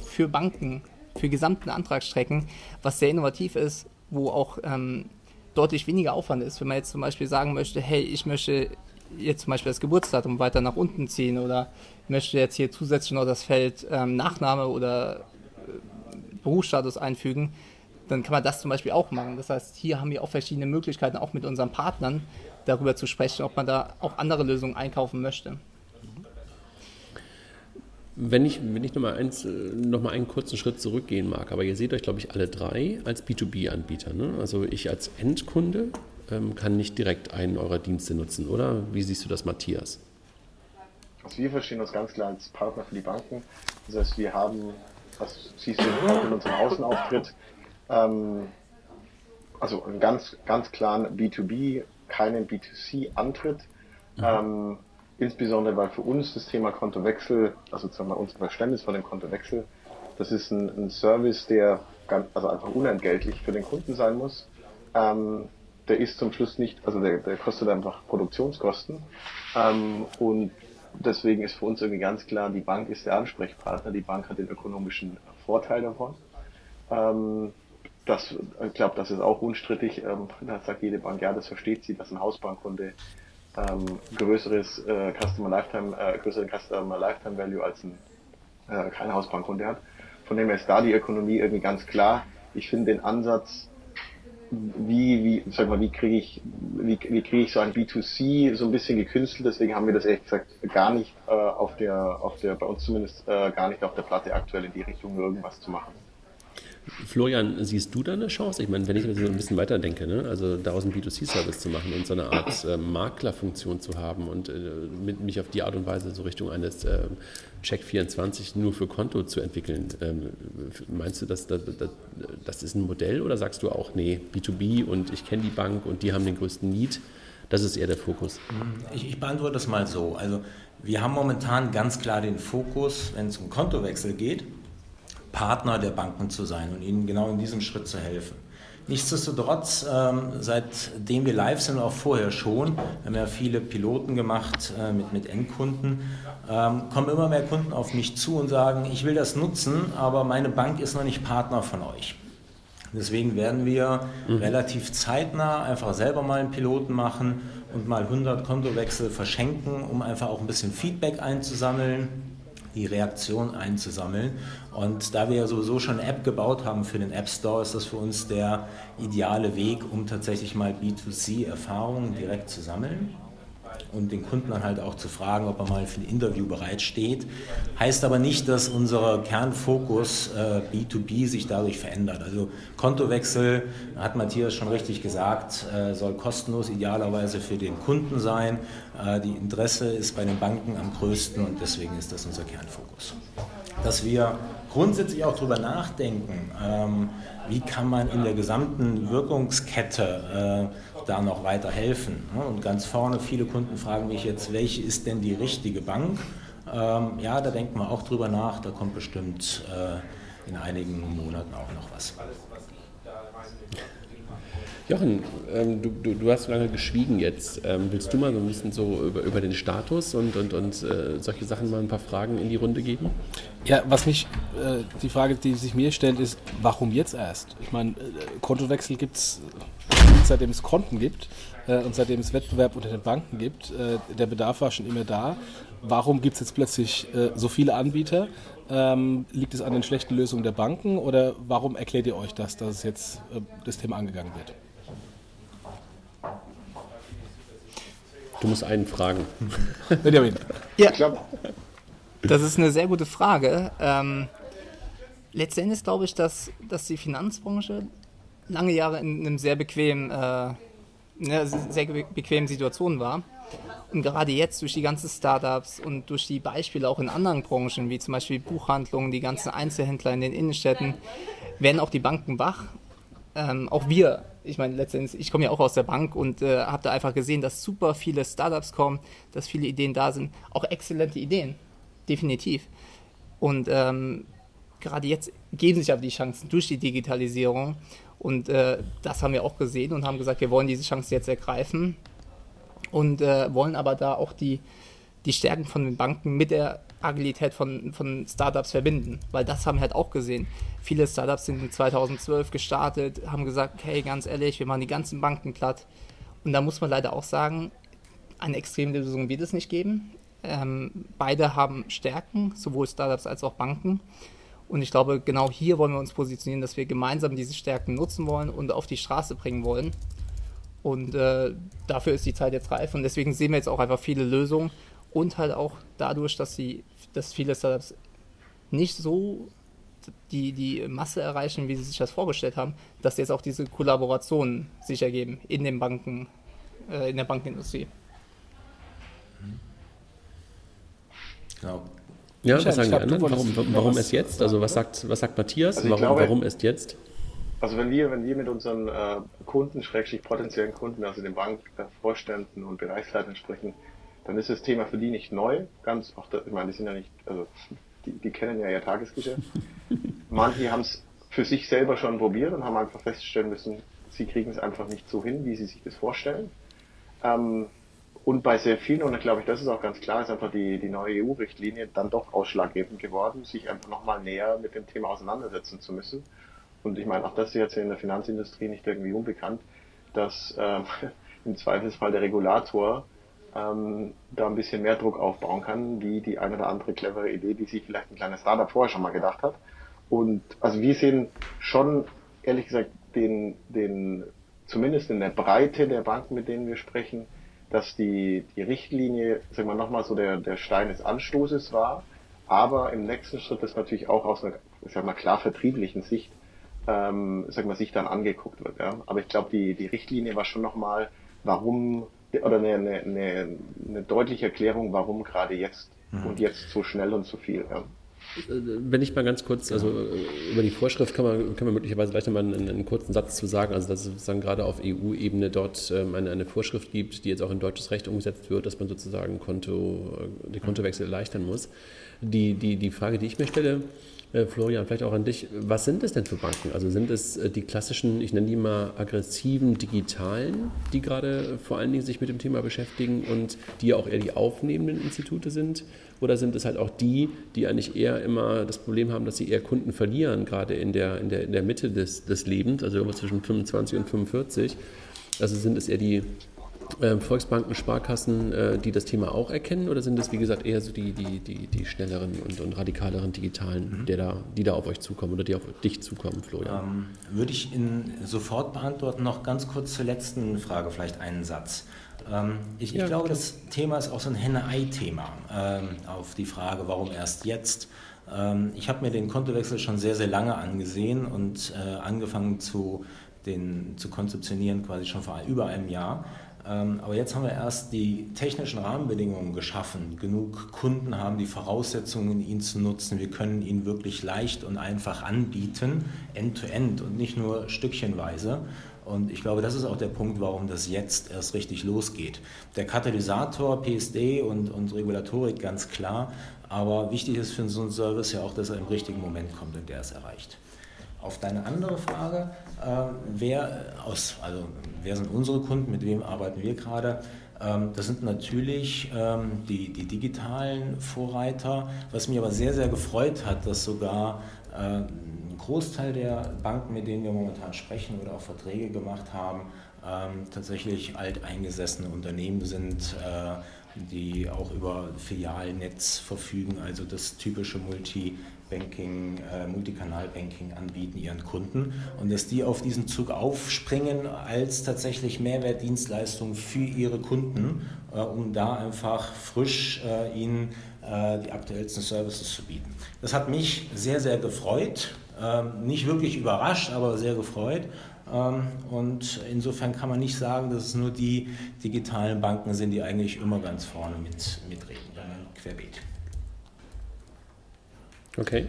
für Banken, für gesamten Antragsstrecken, was sehr innovativ ist, wo auch ähm, deutlich weniger Aufwand ist. Wenn man jetzt zum Beispiel sagen möchte, hey, ich möchte jetzt zum Beispiel das Geburtsdatum weiter nach unten ziehen oder möchte jetzt hier zusätzlich noch das Feld ähm, Nachname oder äh, Berufsstatus einfügen, dann kann man das zum Beispiel auch machen. Das heißt, hier haben wir auch verschiedene Möglichkeiten, auch mit unseren Partnern darüber zu sprechen, ob man da auch andere Lösungen einkaufen möchte. Wenn ich, wenn ich nochmal noch einen kurzen Schritt zurückgehen mag, aber ihr seht euch, glaube ich, alle drei als B2B-Anbieter. Ne? Also ich als Endkunde kann nicht direkt einen eurer Dienste nutzen, oder? Wie siehst du das, Matthias? Also wir verstehen uns ganz klar als Partner für die Banken. Das heißt, wir haben, das siehst du auch in unserem Außenauftritt, ähm, also einen ganz, ganz klaren B2B, keinen B2C-Antritt. Mhm. Ähm, insbesondere weil für uns das Thema Kontowechsel, also sagen wir unser Verständnis von dem Kontowechsel, Das ist ein, ein Service, der ganz, also einfach unentgeltlich für den Kunden sein muss. Ähm, der ist zum Schluss nicht, also der, der kostet einfach Produktionskosten. Ähm, und deswegen ist für uns irgendwie ganz klar, die Bank ist der Ansprechpartner, die Bank hat den ökonomischen Vorteil davon. Ähm, das, ich glaube, das ist auch unstrittig. Ähm, da sagt jede Bank, ja, das versteht sie, dass ein Hausbankkunde ähm, größeres äh, Customer Lifetime, äh, größeren Customer Lifetime Value als ein äh, kein Hausbankkunde hat. Von dem her ist da die Ökonomie irgendwie ganz klar. Ich finde den Ansatz, wie, wie, sag mal, wie kriege ich, wie, wie kriege ich so ein B2C so ein bisschen gekünstelt, deswegen haben wir das ehrlich gesagt gar nicht äh, auf der, auf der, bei uns zumindest äh, gar nicht auf der Platte aktuell in die Richtung irgendwas zu machen. Florian, siehst du da eine Chance? Ich meine, wenn ich mir so ein bisschen weiterdenke, ne? also daraus einen B2C-Service zu machen und so eine Art äh, Maklerfunktion zu haben und äh, mit, mich auf die Art und Weise so Richtung eines äh, Check24 nur für Konto zu entwickeln, ähm, meinst du, dass das, das, das ist ein Modell oder sagst du auch, nee, B2B und ich kenne die Bank und die haben den größten Need? Das ist eher der Fokus. Ich, ich beantworte das mal so. Also wir haben momentan ganz klar den Fokus, wenn es um Kontowechsel geht, Partner der Banken zu sein und ihnen genau in diesem Schritt zu helfen. Nichtsdestotrotz, ähm, seitdem wir live sind, auch vorher schon, wir haben ja viele Piloten gemacht äh, mit, mit Endkunden, ähm, kommen immer mehr Kunden auf mich zu und sagen, ich will das nutzen, aber meine Bank ist noch nicht Partner von euch. Deswegen werden wir mhm. relativ zeitnah einfach selber mal einen Piloten machen und mal 100 Kontowechsel verschenken, um einfach auch ein bisschen Feedback einzusammeln die Reaktion einzusammeln. Und da wir ja sowieso schon eine App gebaut haben für den App Store, ist das für uns der ideale Weg, um tatsächlich mal B2C-Erfahrungen direkt zu sammeln und den Kunden dann halt auch zu fragen, ob er mal für ein Interview bereitsteht. Heißt aber nicht, dass unser Kernfokus äh, B2B sich dadurch verändert. Also Kontowechsel, hat Matthias schon richtig gesagt, äh, soll kostenlos idealerweise für den Kunden sein. Äh, die Interesse ist bei den Banken am größten und deswegen ist das unser Kernfokus. Dass wir grundsätzlich auch darüber nachdenken, ähm, wie kann man in der gesamten Wirkungskette da noch weiter helfen. Und ganz vorne, viele Kunden fragen mich jetzt, welche ist denn die richtige Bank? Ähm, ja, da denken wir auch drüber nach, da kommt bestimmt äh, in einigen Monaten auch noch was. Jochen, ähm, du, du, du, hast lange geschwiegen jetzt. Ähm, willst du mal so ein bisschen so über, über den Status und, und, und äh, solche Sachen mal ein paar Fragen in die Runde geben? Ja, was mich, äh, die Frage, die sich mir stellt, ist, warum jetzt erst? Ich meine, äh, Kontowechsel gibt es seitdem es Konten gibt äh, und seitdem es Wettbewerb unter den Banken gibt. Äh, der Bedarf war schon immer da. Warum gibt es jetzt plötzlich äh, so viele Anbieter? Ähm, liegt es an den schlechten Lösungen der Banken oder warum erklärt ihr euch das, dass jetzt äh, das Thema angegangen wird? Du musst einen fragen. Benjamin. Ja, das ist eine sehr gute Frage. Ähm, letztendlich glaube ich, dass, dass die Finanzbranche lange Jahre in einem sehr bequemen, äh, ne, sehr bequemen Situation war. Und gerade jetzt durch die ganzen Startups und durch die Beispiele auch in anderen Branchen, wie zum Beispiel Buchhandlungen, die ganzen Einzelhändler in den Innenstädten, werden auch die Banken wach. Ähm, auch wir, ich meine, letztendlich, ich komme ja auch aus der Bank und äh, habe da einfach gesehen, dass super viele Startups kommen, dass viele Ideen da sind, auch exzellente Ideen, definitiv. Und ähm, gerade jetzt geben sich aber die Chancen durch die Digitalisierung und äh, das haben wir auch gesehen und haben gesagt, wir wollen diese Chance jetzt ergreifen und äh, wollen aber da auch die, die Stärken von den Banken mit der Agilität von, von Startups verbinden. Weil das haben wir halt auch gesehen. Viele Startups sind 2012 gestartet, haben gesagt, hey, ganz ehrlich, wir machen die ganzen Banken platt. Und da muss man leider auch sagen, eine extreme Lösung wird es nicht geben. Ähm, beide haben Stärken, sowohl Startups als auch Banken. Und ich glaube, genau hier wollen wir uns positionieren, dass wir gemeinsam diese Stärken nutzen wollen und auf die Straße bringen wollen. Und äh, dafür ist die Zeit jetzt reif. Und deswegen sehen wir jetzt auch einfach viele Lösungen. Und halt auch dadurch, dass, sie, dass viele Startups nicht so die, die Masse erreichen, wie sie sich das vorgestellt haben, dass jetzt auch diese Kollaborationen sich ergeben in den Banken, äh, in der Bankenindustrie. Genau. Ja, Michael, was sagen die anderen? Warum, warum erst jetzt? Also was sagt, was sagt Matthias? Also warum, glaube, warum erst jetzt? Also wenn wir, wenn wir mit unseren äh, Kunden, schrägstrich potenziellen Kunden, also den Bankvorständen und Bereichsleitern sprechen, dann ist das Thema für die nicht neu. Ganz, auch da, ich meine, die sind ja nicht, also die, die kennen ja ihr Tagesgeschäft. manche haben es für sich selber schon probiert und haben einfach feststellen müssen, sie kriegen es einfach nicht so hin, wie sie sich das vorstellen. Ähm, und bei sehr vielen, und ich glaube ich, das ist auch ganz klar, ist einfach die, die neue EU-Richtlinie dann doch ausschlaggebend geworden, sich einfach nochmal näher mit dem Thema auseinandersetzen zu müssen. Und ich meine, auch das ist jetzt in der Finanzindustrie nicht irgendwie unbekannt, dass ähm, im Zweifelsfall der Regulator ähm, da ein bisschen mehr Druck aufbauen kann, wie die eine oder andere clevere Idee, die sich vielleicht ein kleines Startup vorher schon mal gedacht hat. Und also wir sehen schon, ehrlich gesagt, den, den, zumindest in der Breite der Banken, mit denen wir sprechen, dass die, die Richtlinie, sagen wir nochmal so der, der Stein des Anstoßes war, aber im nächsten Schritt das natürlich auch aus einer, ich sag mal, klar vertrieblichen Sicht, ähm, sag mal, sich dann angeguckt wird. Ja. Aber ich glaube, die, die Richtlinie war schon nochmal, warum, oder eine, eine, eine, eine deutliche Erklärung, warum gerade jetzt mhm. und jetzt so schnell und so viel. Ja. Wenn ich mal ganz kurz, also äh, über die Vorschrift kann man, kann man möglicherweise vielleicht nochmal einen, einen kurzen Satz zu sagen, also dass es sozusagen gerade auf EU-Ebene dort ähm, eine, eine Vorschrift gibt, die jetzt auch in deutsches Recht umgesetzt wird, dass man sozusagen Konto, äh, den Kontowechsel erleichtern muss. Die, die, die Frage, die ich mir stelle, äh, Florian, vielleicht auch an dich. Was sind es denn für Banken? Also sind es äh, die klassischen, ich nenne die mal aggressiven digitalen, die gerade vor allen Dingen sich mit dem Thema beschäftigen und die auch eher die aufnehmenden Institute sind? Oder sind es halt auch die, die eigentlich eher immer das Problem haben, dass sie eher Kunden verlieren, gerade in der, in der, in der Mitte des, des Lebens, also zwischen 25 und 45? Also sind es eher die Volksbanken, Sparkassen, äh, die das Thema auch erkennen oder sind es, wie gesagt, eher so die, die, die, die schnelleren und, und radikaleren digitalen, mhm. der da, die da auf euch zukommen oder die auf dich zukommen, Florian? Ähm, würde ich in sofort beantworten. Noch ganz kurz zur letzten Frage vielleicht einen Satz. Ähm, ich, ja, ich glaube, klar. das Thema ist auch so ein Henne-Ei-Thema ähm, auf die Frage, warum erst jetzt. Ähm, ich habe mir den Kontowechsel schon sehr, sehr lange angesehen und äh, angefangen zu, den, zu konzeptionieren quasi schon vor über einem Jahr. Ähm, aber jetzt haben wir erst die technischen Rahmenbedingungen geschaffen. Genug Kunden haben die Voraussetzungen, ihn zu nutzen. Wir können ihn wirklich leicht und einfach anbieten, end-to-end -end und nicht nur stückchenweise. Und ich glaube, das ist auch der Punkt, warum das jetzt erst richtig losgeht. Der Katalysator, PSD und, und Regulatorik ganz klar. Aber wichtig ist für so einen Service ja auch, dass er im richtigen Moment kommt und der es erreicht. Auf deine andere Frage, wer, aus, also, wer sind unsere Kunden, mit wem arbeiten wir gerade? Ähm, das sind natürlich ähm, die, die digitalen Vorreiter. Was mich aber sehr, sehr gefreut hat, dass sogar äh, ein Großteil der Banken, mit denen wir momentan sprechen oder auch Verträge gemacht haben, ähm, tatsächlich alteingesessene Unternehmen sind, äh, die auch über Filialnetz verfügen, also das typische Multi- Banking, äh, Multikanal-Banking anbieten ihren Kunden und dass die auf diesen Zug aufspringen als tatsächlich Mehrwertdienstleistung für ihre Kunden, äh, um da einfach frisch äh, ihnen die aktuellsten Services zu bieten. Das hat mich sehr, sehr gefreut, ähm, nicht wirklich überrascht, aber sehr gefreut. Ähm, und insofern kann man nicht sagen, dass es nur die digitalen Banken sind, die eigentlich immer ganz vorne mit, mitreden, sondern querbeet. Okay.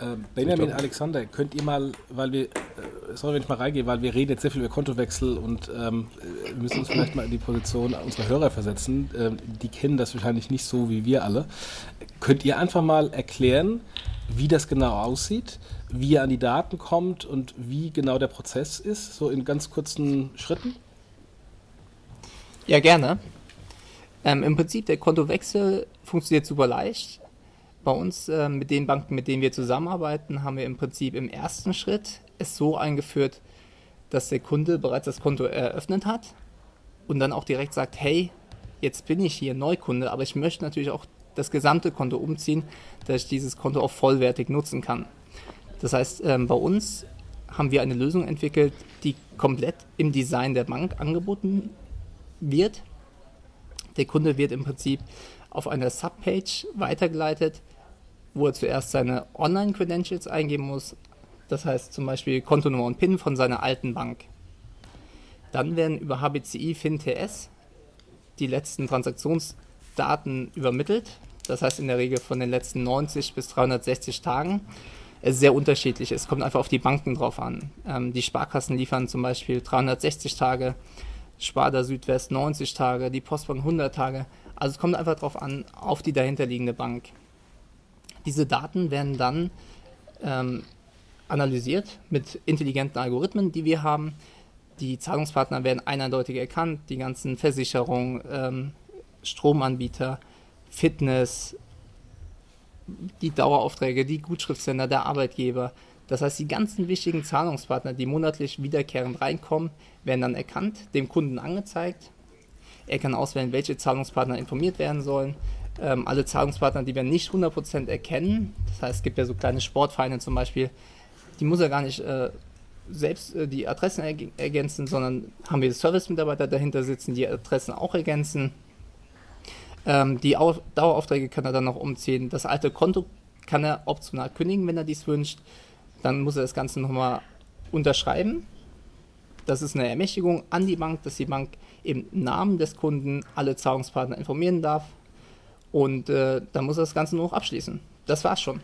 Äh, Benjamin Alexander, könnt ihr mal, weil wir, äh, sorry, wenn ich mal reingehe, weil wir reden jetzt sehr viel über Kontowechsel und ähm, wir müssen uns vielleicht mal in die Position unserer Hörer versetzen. Ähm, die kennen das wahrscheinlich nicht so wie wir alle. Könnt ihr einfach mal erklären, wie das genau aussieht, wie ihr an die Daten kommt und wie genau der Prozess ist, so in ganz kurzen Schritten? Ja, gerne. Ähm, Im Prinzip, der Kontowechsel funktioniert super leicht. Bei uns, äh, mit den Banken, mit denen wir zusammenarbeiten, haben wir im Prinzip im ersten Schritt es so eingeführt, dass der Kunde bereits das Konto eröffnet hat und dann auch direkt sagt, hey, jetzt bin ich hier Neukunde, aber ich möchte natürlich auch das gesamte Konto umziehen, dass ich dieses Konto auch vollwertig nutzen kann. Das heißt, ähm, bei uns haben wir eine Lösung entwickelt, die komplett im Design der Bank angeboten wird. Der Kunde wird im Prinzip auf einer Subpage weitergeleitet, wo er zuerst seine Online-Credentials eingeben muss, das heißt zum Beispiel Kontonummer und PIN von seiner alten Bank. Dann werden über HBCI FinTS die letzten Transaktionsdaten übermittelt, das heißt in der Regel von den letzten 90 bis 360 Tagen. Es ist sehr unterschiedlich, es kommt einfach auf die Banken drauf an. Ähm, die Sparkassen liefern zum Beispiel 360 Tage, Sparda Südwest 90 Tage, die Postbank 100 Tage. Also es kommt einfach darauf an, auf die dahinterliegende Bank. Diese Daten werden dann ähm, analysiert mit intelligenten Algorithmen, die wir haben. Die Zahlungspartner werden eindeutig erkannt, die ganzen Versicherungen, ähm, Stromanbieter, Fitness, die Daueraufträge, die Gutschriftsender, der Arbeitgeber. Das heißt, die ganzen wichtigen Zahlungspartner, die monatlich wiederkehrend reinkommen, werden dann erkannt, dem Kunden angezeigt. Er kann auswählen, welche Zahlungspartner informiert werden sollen. Ähm, alle Zahlungspartner, die wir nicht 100% erkennen, das heißt, es gibt ja so kleine Sportvereine zum Beispiel, die muss er gar nicht äh, selbst äh, die Adressen erg ergänzen, sondern haben wir Service-Mitarbeiter dahinter sitzen, die Adressen auch ergänzen. Ähm, die Au Daueraufträge kann er dann noch umziehen. Das alte Konto kann er optional kündigen, wenn er dies wünscht. Dann muss er das Ganze nochmal unterschreiben. Das ist eine Ermächtigung an die Bank, dass die Bank im Namen des Kunden alle Zahlungspartner informieren darf. Und äh, dann muss er das Ganze nur noch abschließen. Das war's schon.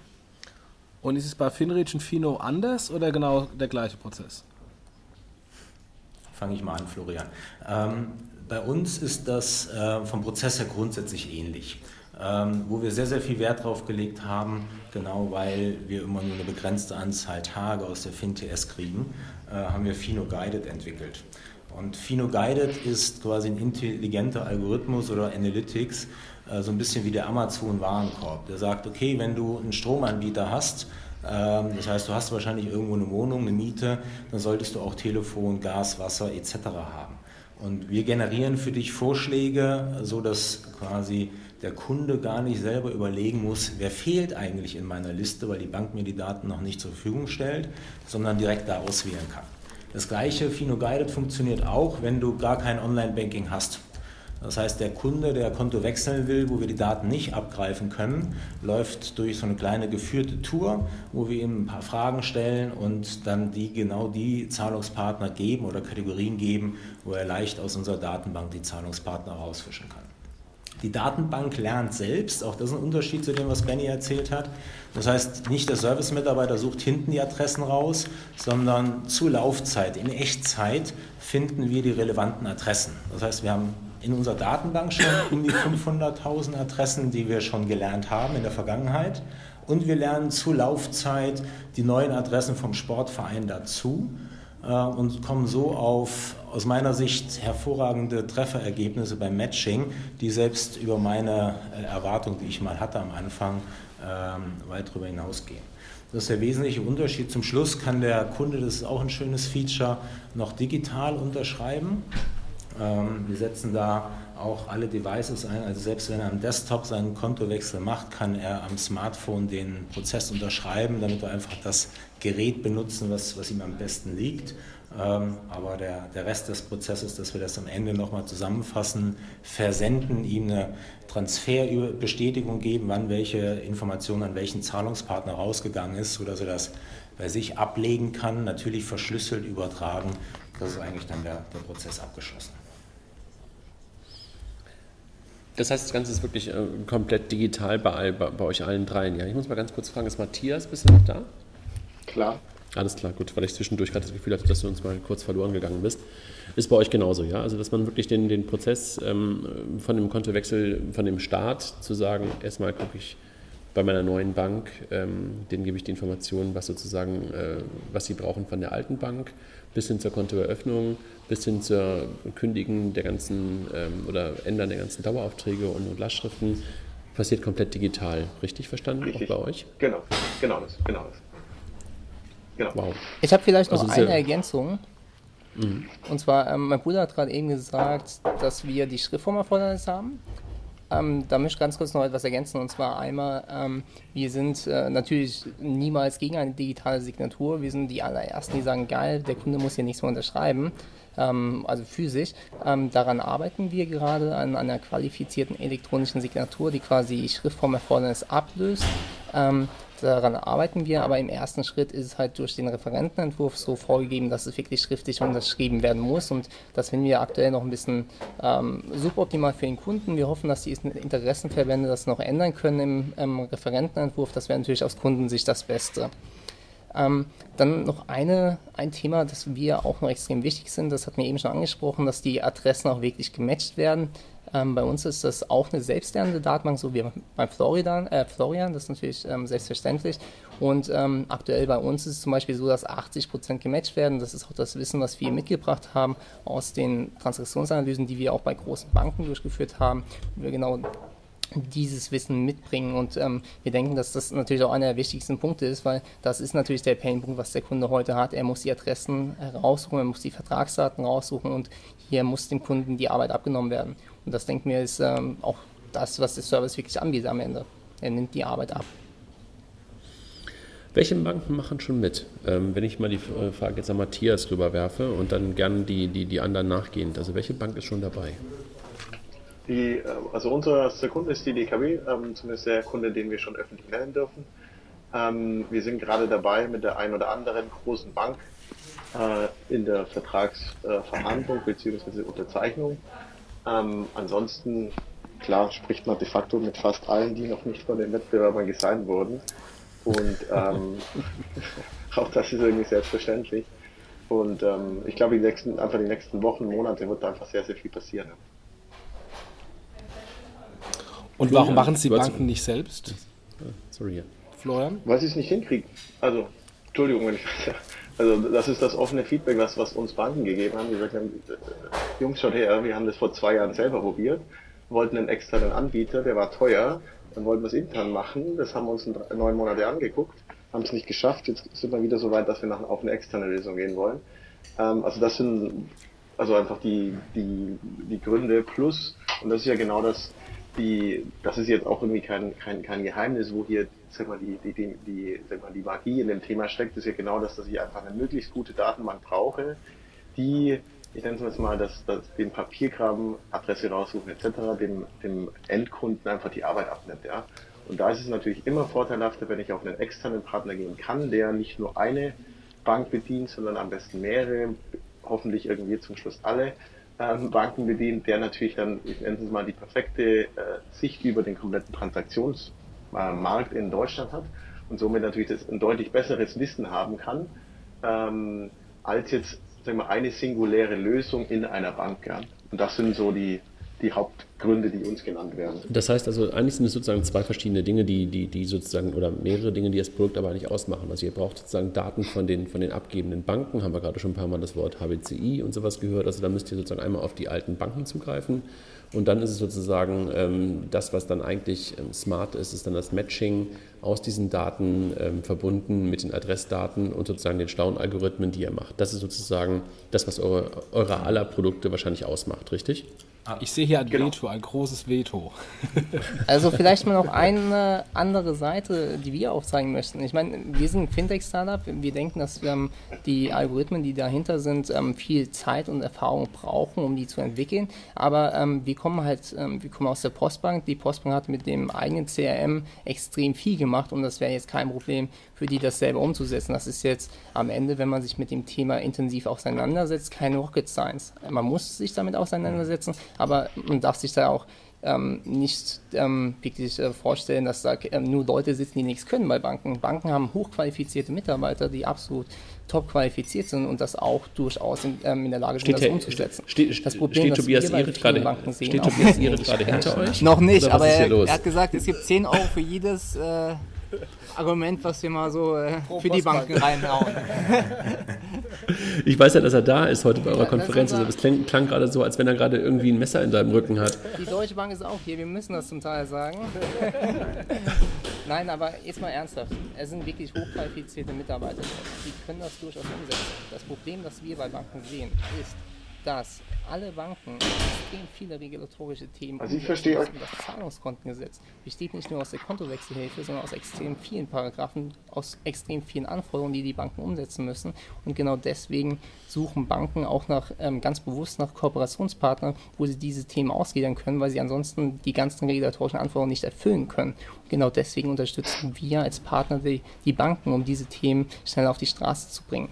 Und ist es bei Finrich und Fino anders oder genau der gleiche Prozess? Fange ich mal an, Florian. Ähm, bei uns ist das äh, vom Prozess her grundsätzlich ähnlich. Ähm, wo wir sehr, sehr viel Wert drauf gelegt haben, genau weil wir immer nur eine begrenzte Anzahl Tage aus der FinTS kriegen, äh, haben wir Fino Guided entwickelt. Und Fino Guided ist quasi ein intelligenter Algorithmus oder Analytics, so ein bisschen wie der Amazon-Warenkorb. Der sagt, okay, wenn du einen Stromanbieter hast, ähm, das heißt, du hast wahrscheinlich irgendwo eine Wohnung, eine Miete, dann solltest du auch Telefon, Gas, Wasser etc. haben. Und wir generieren für dich Vorschläge, so dass quasi der Kunde gar nicht selber überlegen muss, wer fehlt eigentlich in meiner Liste, weil die Bank mir die Daten noch nicht zur Verfügung stellt, sondern direkt da auswählen kann. Das gleiche Fino Guided funktioniert auch, wenn du gar kein Online-Banking hast. Das heißt, der Kunde, der Konto wechseln will, wo wir die Daten nicht abgreifen können, läuft durch so eine kleine geführte Tour, wo wir ihm ein paar Fragen stellen und dann die genau die Zahlungspartner geben oder Kategorien geben, wo er leicht aus unserer Datenbank die Zahlungspartner rausfischen kann. Die Datenbank lernt selbst, auch das ist ein Unterschied zu dem, was Benny erzählt hat. Das heißt, nicht der Service-Mitarbeiter sucht hinten die Adressen raus, sondern zu Laufzeit, in Echtzeit finden wir die relevanten Adressen. Das heißt, wir haben in unserer Datenbank schon um die 500.000 Adressen, die wir schon gelernt haben in der Vergangenheit. Und wir lernen zu Laufzeit die neuen Adressen vom Sportverein dazu äh, und kommen so auf aus meiner Sicht hervorragende Trefferergebnisse beim Matching, die selbst über meine äh, Erwartung, die ich mal hatte am Anfang, ähm, weit darüber hinausgehen. Das ist der wesentliche Unterschied. Zum Schluss kann der Kunde, das ist auch ein schönes Feature, noch digital unterschreiben. Ähm, wir setzen da auch alle Devices ein. Also selbst wenn er am Desktop seinen Kontowechsel macht, kann er am Smartphone den Prozess unterschreiben, damit wir einfach das Gerät benutzen, was, was ihm am besten liegt. Ähm, aber der, der Rest des Prozesses, dass wir das am Ende nochmal zusammenfassen, versenden, ihm eine Transferbestätigung geben, wann welche Information an welchen Zahlungspartner rausgegangen ist, sodass er das bei sich ablegen kann, natürlich verschlüsselt übertragen. Das ist eigentlich dann der, der Prozess abgeschlossen. Das heißt, das Ganze ist wirklich äh, komplett digital bei, bei, bei, euch allen dreien. Ja, ich muss mal ganz kurz fragen, ist Matthias bisher noch da? Klar. Alles klar, gut, weil ich zwischendurch gerade das Gefühl hatte, dass du uns mal kurz verloren gegangen bist. Ist bei euch genauso, ja? Also, dass man wirklich den, den Prozess ähm, von dem Kontowechsel, von dem Start zu sagen, erstmal gucke ich bei meiner neuen Bank, ähm, denen gebe ich die Informationen, was sozusagen, äh, was sie brauchen von der alten Bank, bis hin zur Kontoeröffnung, bis hin zur Kündigen der ganzen ähm, oder Ändern der ganzen Daueraufträge und, und Lastschriften passiert komplett digital. Richtig verstanden? Richtig. Auch bei euch? Genau, genau das, genau das. Genau. Wow. Ich habe vielleicht noch also eine Ergänzung. Mhm. Und zwar, ähm, mein Bruder hat gerade eben gesagt, dass wir die Schriftformerfordernis haben. Ähm, da möchte ich ganz kurz noch etwas ergänzen. Und zwar einmal, ähm, wir sind äh, natürlich niemals gegen eine digitale Signatur. Wir sind die allerersten, die sagen, geil, der Kunde muss hier nichts mehr unterschreiben. Ähm, also physisch. Ähm, daran arbeiten wir gerade an einer qualifizierten elektronischen Signatur, die quasi Schriftformerfordernis ablöst. Ähm, daran arbeiten wir, aber im ersten Schritt ist es halt durch den Referentenentwurf so vorgegeben, dass es wirklich schriftlich unterschrieben werden muss und das finden wir aktuell noch ein bisschen suboptimal für den Kunden. Wir hoffen, dass die Interessenverbände das noch ändern können im ähm, Referentenentwurf. Das wäre natürlich aus Kundensicht das Beste. Ähm, dann noch eine, ein Thema, das wir auch noch extrem wichtig sind, das hat mir eben schon angesprochen, dass die Adressen auch wirklich gematcht werden. Ähm, bei uns ist das auch eine selbstlernende Datenbank, so wie beim Florian, äh, Florian das ist natürlich ähm, selbstverständlich. Und ähm, aktuell bei uns ist es zum Beispiel so, dass 80 Prozent gematcht werden. Das ist auch das Wissen, was wir mitgebracht haben aus den Transaktionsanalysen, die wir auch bei großen Banken durchgeführt haben. Wir genau dieses Wissen mitbringen. Und ähm, wir denken, dass das natürlich auch einer der wichtigsten Punkte ist, weil das ist natürlich der Painpunkt, was der Kunde heute hat. Er muss die Adressen heraussuchen, er muss die Vertragsdaten raussuchen und hier muss dem Kunden die Arbeit abgenommen werden. Und das denken wir ist ähm, auch das, was der Service wirklich anbietet am Ende. Er nimmt die Arbeit ab. Welche Banken machen schon mit? Ähm, wenn ich mal die äh, Frage jetzt an Matthias rüberwerfe und dann gerne die, die, die anderen nachgehend. Also welche Bank ist schon dabei? Die, äh, also unser Kunde ist die DKW, ähm, zumindest der Kunde, den wir schon öffentlich nennen dürfen. Ähm, wir sind gerade dabei mit der einen oder anderen großen Bank äh, in der Vertragsverhandlung bzw. Unterzeichnung. Ähm, ansonsten, klar, spricht man de facto mit fast allen, die noch nicht von den Wettbewerbern gesigned wurden. Und ähm, auch das ist irgendwie selbstverständlich. Und ähm, ich glaube, die nächsten, einfach die nächsten Wochen, Monate wird da einfach sehr, sehr viel passieren. Und warum machen Sie Banken nicht selbst? Sorry, ja. Florian? Weil sie es nicht hinkriegen. Also, Entschuldigung, wenn ich also das ist das offene Feedback, was, was uns Banken gegeben haben. Die gesagt haben, äh, Jungs, schaut her, wir haben das vor zwei Jahren selber probiert, wollten einen externen Anbieter, der war teuer, dann wollten wir es intern machen, das haben wir uns in neun Monate angeguckt, haben es nicht geschafft, jetzt sind wir wieder so weit, dass wir nach, auf eine externe Lösung gehen wollen. Ähm, also das sind also einfach die, die, die Gründe plus, und das ist ja genau das, die, das ist jetzt auch irgendwie kein, kein, kein Geheimnis, wo hier sag mal, die, die, die, die, sag mal, die Magie in dem Thema steckt, ist ja genau das, dass ich einfach eine möglichst gute Datenbank brauche, die, ich nenne es jetzt mal, dass, dass den Papiergraben, Adresse raussuchen etc., dem, dem Endkunden einfach die Arbeit abnimmt. Ja? Und da ist es natürlich immer vorteilhafter, wenn ich auf einen externen Partner gehen kann, der nicht nur eine Bank bedient, sondern am besten mehrere, hoffentlich irgendwie zum Schluss alle ähm, Banken bedient, der natürlich dann, ich nenne es mal, die perfekte äh, Sicht über den kompletten Transaktionsmarkt in Deutschland hat und somit natürlich das, ein deutlich besseres Wissen haben kann, ähm, als jetzt sagen wir, eine singuläre Lösung in einer Bank. Ja. Und das sind so die, die Hauptgründe, die uns genannt werden. Das heißt also, eigentlich sind es sozusagen zwei verschiedene Dinge, die, die, die sozusagen, oder mehrere Dinge, die das Produkt aber nicht ausmachen. Also ihr braucht sozusagen Daten von den, von den abgebenden Banken, haben wir gerade schon ein paar Mal das Wort HBCI und sowas gehört. Also da müsst ihr sozusagen einmal auf die alten Banken zugreifen. Und dann ist es sozusagen ähm, das, was dann eigentlich ähm, smart ist, ist dann das Matching aus diesen Daten ähm, verbunden mit den Adressdaten und sozusagen den schlauen Algorithmen, die ihr macht. Das ist sozusagen das, was eure, eure aller Produkte wahrscheinlich ausmacht, richtig? Ah, ich sehe hier ein genau. Veto, ein großes Veto. Also vielleicht mal noch eine andere Seite, die wir aufzeigen möchten. Ich meine, wir sind ein Fintech-Startup. Wir denken, dass wir, die Algorithmen, die dahinter sind, ähm, viel Zeit und Erfahrung brauchen, um die zu entwickeln. Aber ähm, wir kommen halt, ähm, wir kommen aus der Postbank. Die Postbank hat mit dem eigenen CRM extrem viel gemacht und das wäre jetzt kein Problem für die, das selber umzusetzen. Das ist jetzt am Ende, wenn man sich mit dem Thema intensiv auseinandersetzt, keine Rocket Science. Man muss sich damit auseinandersetzen, aber man darf sich da auch ähm, nicht ähm, wirklich äh, vorstellen, dass da ähm, nur Leute sitzen, die nichts können bei Banken. Banken haben hochqualifizierte Mitarbeiter, die absolut top qualifiziert sind und das auch durchaus in, ähm, in der Lage sind, steht das umzusetzen. Steht, das Problem, steht Tobias Irit gerade, sehen, steht Tobias Irit gerade hinter euch? Noch nicht, aber er, er, hat gesagt, es gibt 10 Euro für jedes äh, Argument, was wir mal so äh, für die Banken reinhauen. Ich weiß ja, dass er da ist heute bei eurer Konferenz. Also das klang, klang gerade so, als wenn er gerade irgendwie ein Messer in seinem Rücken hat. Die Deutsche Bank ist auch hier, wir müssen das zum Teil sagen. Nein, aber jetzt mal ernsthaft. Es sind wirklich hochqualifizierte Mitarbeiter. Die können das durchaus umsetzen. Das Problem, das wir bei Banken sehen, ist, dass alle Banken extrem viele regulatorische Themen also ich verstehe euch. Das Zahlungskontengesetz besteht nicht nur aus der Kontowechselhilfe, sondern aus extrem vielen Paragraphen, aus extrem vielen Anforderungen, die die Banken umsetzen müssen. Und genau deswegen suchen Banken auch nach ähm, ganz bewusst nach Kooperationspartnern, wo sie diese Themen ausgliedern können, weil sie ansonsten die ganzen regulatorischen Anforderungen nicht erfüllen können. Und genau deswegen unterstützen wir als Partner die, die Banken, um diese Themen schnell auf die Straße zu bringen.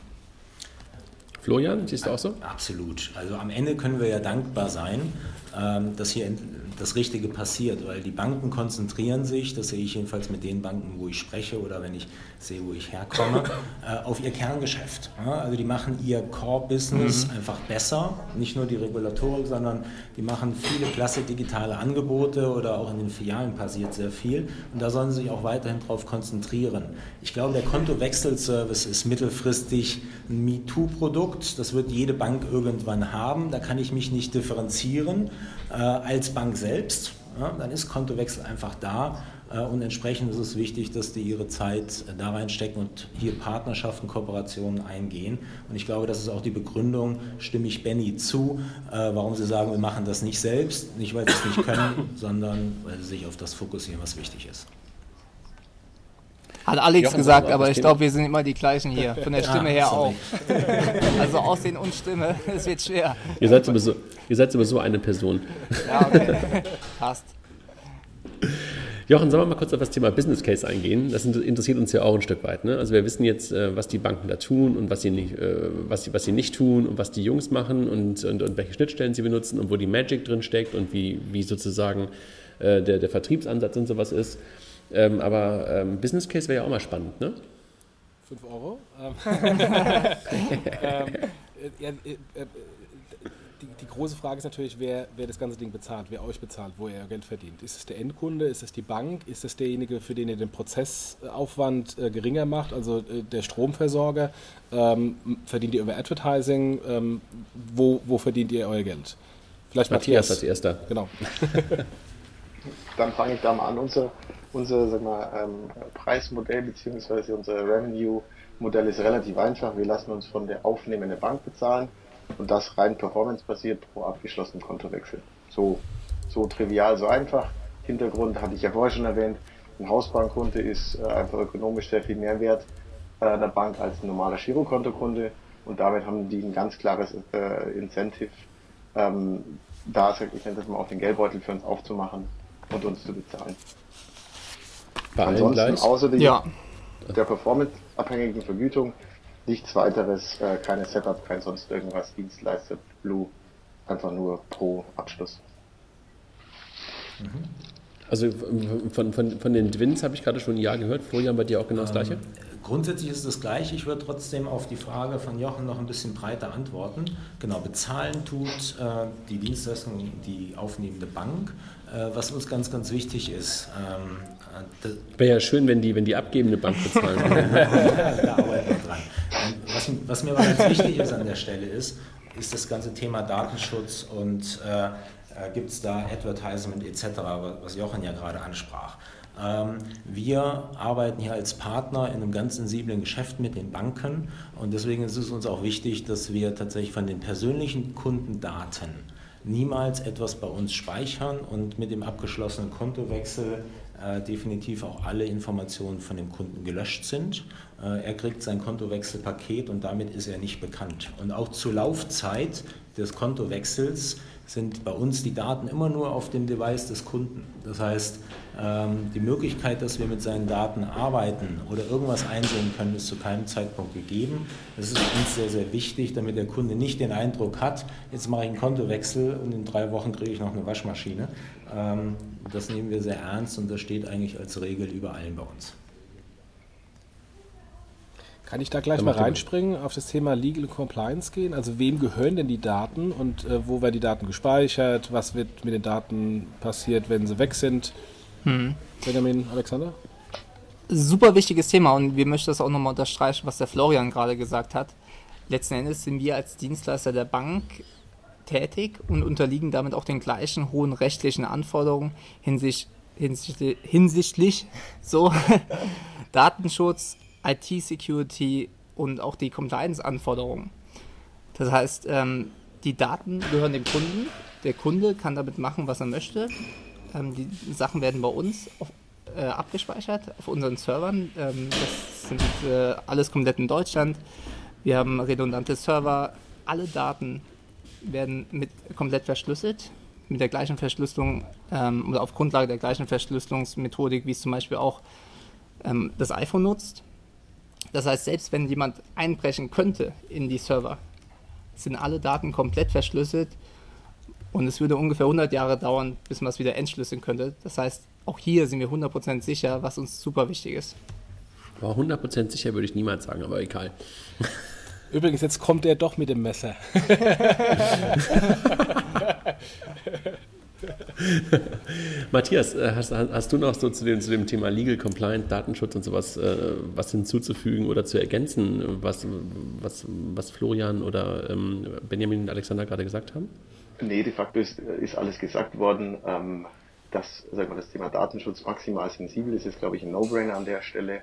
Florian, siehst du auch so? Absolut. Also am Ende können wir ja dankbar sein ähm, dass hier das Richtige passiert, weil die Banken konzentrieren sich, das sehe ich jedenfalls mit den Banken, wo ich spreche oder wenn ich sehe, wo ich herkomme, äh, auf ihr Kerngeschäft. Also die machen ihr Core-Business mhm. einfach besser, nicht nur die Regulatorik, sondern die machen viele klasse digitale Angebote oder auch in den Filialen passiert sehr viel und da sollen sie sich auch weiterhin darauf konzentrieren. Ich glaube, der Kontowechselservice ist mittelfristig ein MeToo-Produkt, das wird jede Bank irgendwann haben, da kann ich mich nicht differenzieren äh, als Bank selbst. Ja, dann ist Kontowechsel einfach da und entsprechend ist es wichtig, dass die ihre Zeit äh, da reinstecken und hier Partnerschaften, Kooperationen eingehen. Und ich glaube, das ist auch die Begründung, stimme ich Benny zu, äh, warum sie sagen, wir machen das nicht selbst, nicht weil sie es nicht können, sondern weil sie sich auf das fokussieren, was wichtig ist. Hat Alex Jochen, gesagt, aber ich glaube, wir sind immer die gleichen hier. Von der Stimme her sorry. auch. Also Aussehen und Stimme, es wird schwer. Ihr seid, sowieso, ihr seid sowieso eine Person. Ja, okay. Passt. Jochen, sollen wir mal kurz auf das Thema Business Case eingehen? Das interessiert uns ja auch ein Stück weit. Ne? Also wir wissen jetzt, äh, was die Banken da tun und was sie nicht, äh, was sie, was sie nicht tun und was die Jungs machen und, und, und welche Schnittstellen sie benutzen und wo die Magic drin steckt und wie, wie sozusagen äh, der, der Vertriebsansatz und sowas ist. Ähm, aber ähm, Business Case wäre ja auch mal spannend, ne? 5 Euro. ähm, ähm ja, äh, äh, die, die, große Frage ist natürlich, wer, wer das ganze Ding bezahlt, wer euch bezahlt, wo ihr Geld verdient. Ist es der Endkunde, ist es die Bank, ist es derjenige, für den ihr den Prozessaufwand äh, geringer macht, also äh, der Stromversorger? Ähm, verdient ihr über Advertising? Ähm, wo, wo verdient ihr euer Geld? Vielleicht Matthias, Matthias als erster. Genau. Dann fange ich da mal an. Unser unser sag mal, ähm, Preismodell bzw. unser Revenue-Modell ist relativ einfach. Wir lassen uns von der aufnehmenden Bank bezahlen und das rein performancebasiert pro abgeschlossenen Kontowechsel. So, so trivial, so einfach. Hintergrund hatte ich ja vorher schon erwähnt. Ein Hausbankkunde ist äh, einfach ökonomisch sehr viel mehr wert äh, der Bank als ein normaler Girokontokunde und damit haben die ein ganz klares äh, Incentive, ähm, da, ich nenne das mal, auch den Geldbeutel für uns aufzumachen und uns zu bezahlen. Bei Ansonsten, außer die, ja. der performanceabhängigen Vergütung, nichts weiteres, äh, keine Setup, kein sonst irgendwas, Dienstleister, Blue, einfach nur pro Abschluss. Also von, von, von den Twins habe ich gerade schon ein Ja gehört. Florian, bei dir auch genau das Gleiche? Ähm, grundsätzlich ist es das Gleiche. Ich würde trotzdem auf die Frage von Jochen noch ein bisschen breiter antworten. Genau, bezahlen tut äh, die Dienstleistung die aufnehmende Bank. Äh, was uns ganz, ganz wichtig ist, ähm, Wäre ja schön, wenn die, wenn die abgebende Bank bezahlen würde. da arbeiten. Was, was, mir aber ganz wichtig ist an der Stelle ist, ist das ganze Thema Datenschutz und äh, äh gibt es da Advertisement etc., was Jochen ja gerade ansprach. Ähm, wir arbeiten hier als Partner in einem ganz sensiblen Geschäft mit den Banken und deswegen ist es uns auch wichtig, dass wir tatsächlich von den persönlichen Kundendaten niemals etwas bei uns speichern und mit dem abgeschlossenen Kontowechsel äh, definitiv auch alle Informationen von dem Kunden gelöscht sind. Äh, er kriegt sein Kontowechselpaket und damit ist er nicht bekannt. Und auch zur Laufzeit des Kontowechsels sind bei uns die Daten immer nur auf dem Device des Kunden. Das heißt, ähm, die Möglichkeit, dass wir mit seinen Daten arbeiten oder irgendwas einsehen können, ist zu keinem Zeitpunkt gegeben. Das ist uns sehr, sehr wichtig, damit der Kunde nicht den Eindruck hat, jetzt mache ich einen Kontowechsel und in drei Wochen kriege ich noch eine Waschmaschine. Ähm, das nehmen wir sehr ernst und das steht eigentlich als Regel über allen bei uns. Kann ich da gleich mal reinspringen, auf das Thema Legal Compliance gehen? Also wem gehören denn die Daten und äh, wo werden die Daten gespeichert? Was wird mit den Daten passiert, wenn sie weg sind? Hm. Benjamin, Alexander? Super wichtiges Thema und wir möchten das auch nochmal unterstreichen, was der Florian gerade gesagt hat. Letzten Endes sind wir als Dienstleister der Bank tätig und unterliegen damit auch den gleichen hohen rechtlichen Anforderungen hinsichtlich, hinsichtlich, so Datenschutz, IT-Security und auch die Compliance-Anforderungen. Das heißt, ähm, die Daten gehören dem Kunden. Der Kunde kann damit machen, was er möchte. Ähm, die Sachen werden bei uns auf, äh, abgespeichert auf unseren Servern. Ähm, das sind äh, alles komplett in Deutschland. Wir haben redundante Server. Alle Daten werden mit komplett verschlüsselt, mit der gleichen Verschlüsselung ähm, oder auf Grundlage der gleichen Verschlüsselungsmethodik, wie es zum Beispiel auch ähm, das iPhone nutzt. Das heißt, selbst wenn jemand einbrechen könnte in die Server, sind alle Daten komplett verschlüsselt Und es würde ungefähr 100 Jahre dauern, bis man es wieder entschlüsseln könnte. Das heißt, auch hier sind wir 100% sicher, was uns super wichtig ist. Boah, 100% sicher würde ich niemals sagen, aber egal. Übrigens, jetzt kommt er doch mit dem Messer. Matthias, äh, hast, hast, du noch so zu dem, zu dem Thema Legal Compliance, Datenschutz und sowas äh, was hinzuzufügen oder zu ergänzen, was, was, was Florian oder ähm, Benjamin und Alexander gerade gesagt haben? Nee, de facto ist, ist alles gesagt worden. Ähm, dass sagen wir, das Thema Datenschutz maximal sensibel ist, ist, glaube ich, ein No-Brainer an der Stelle.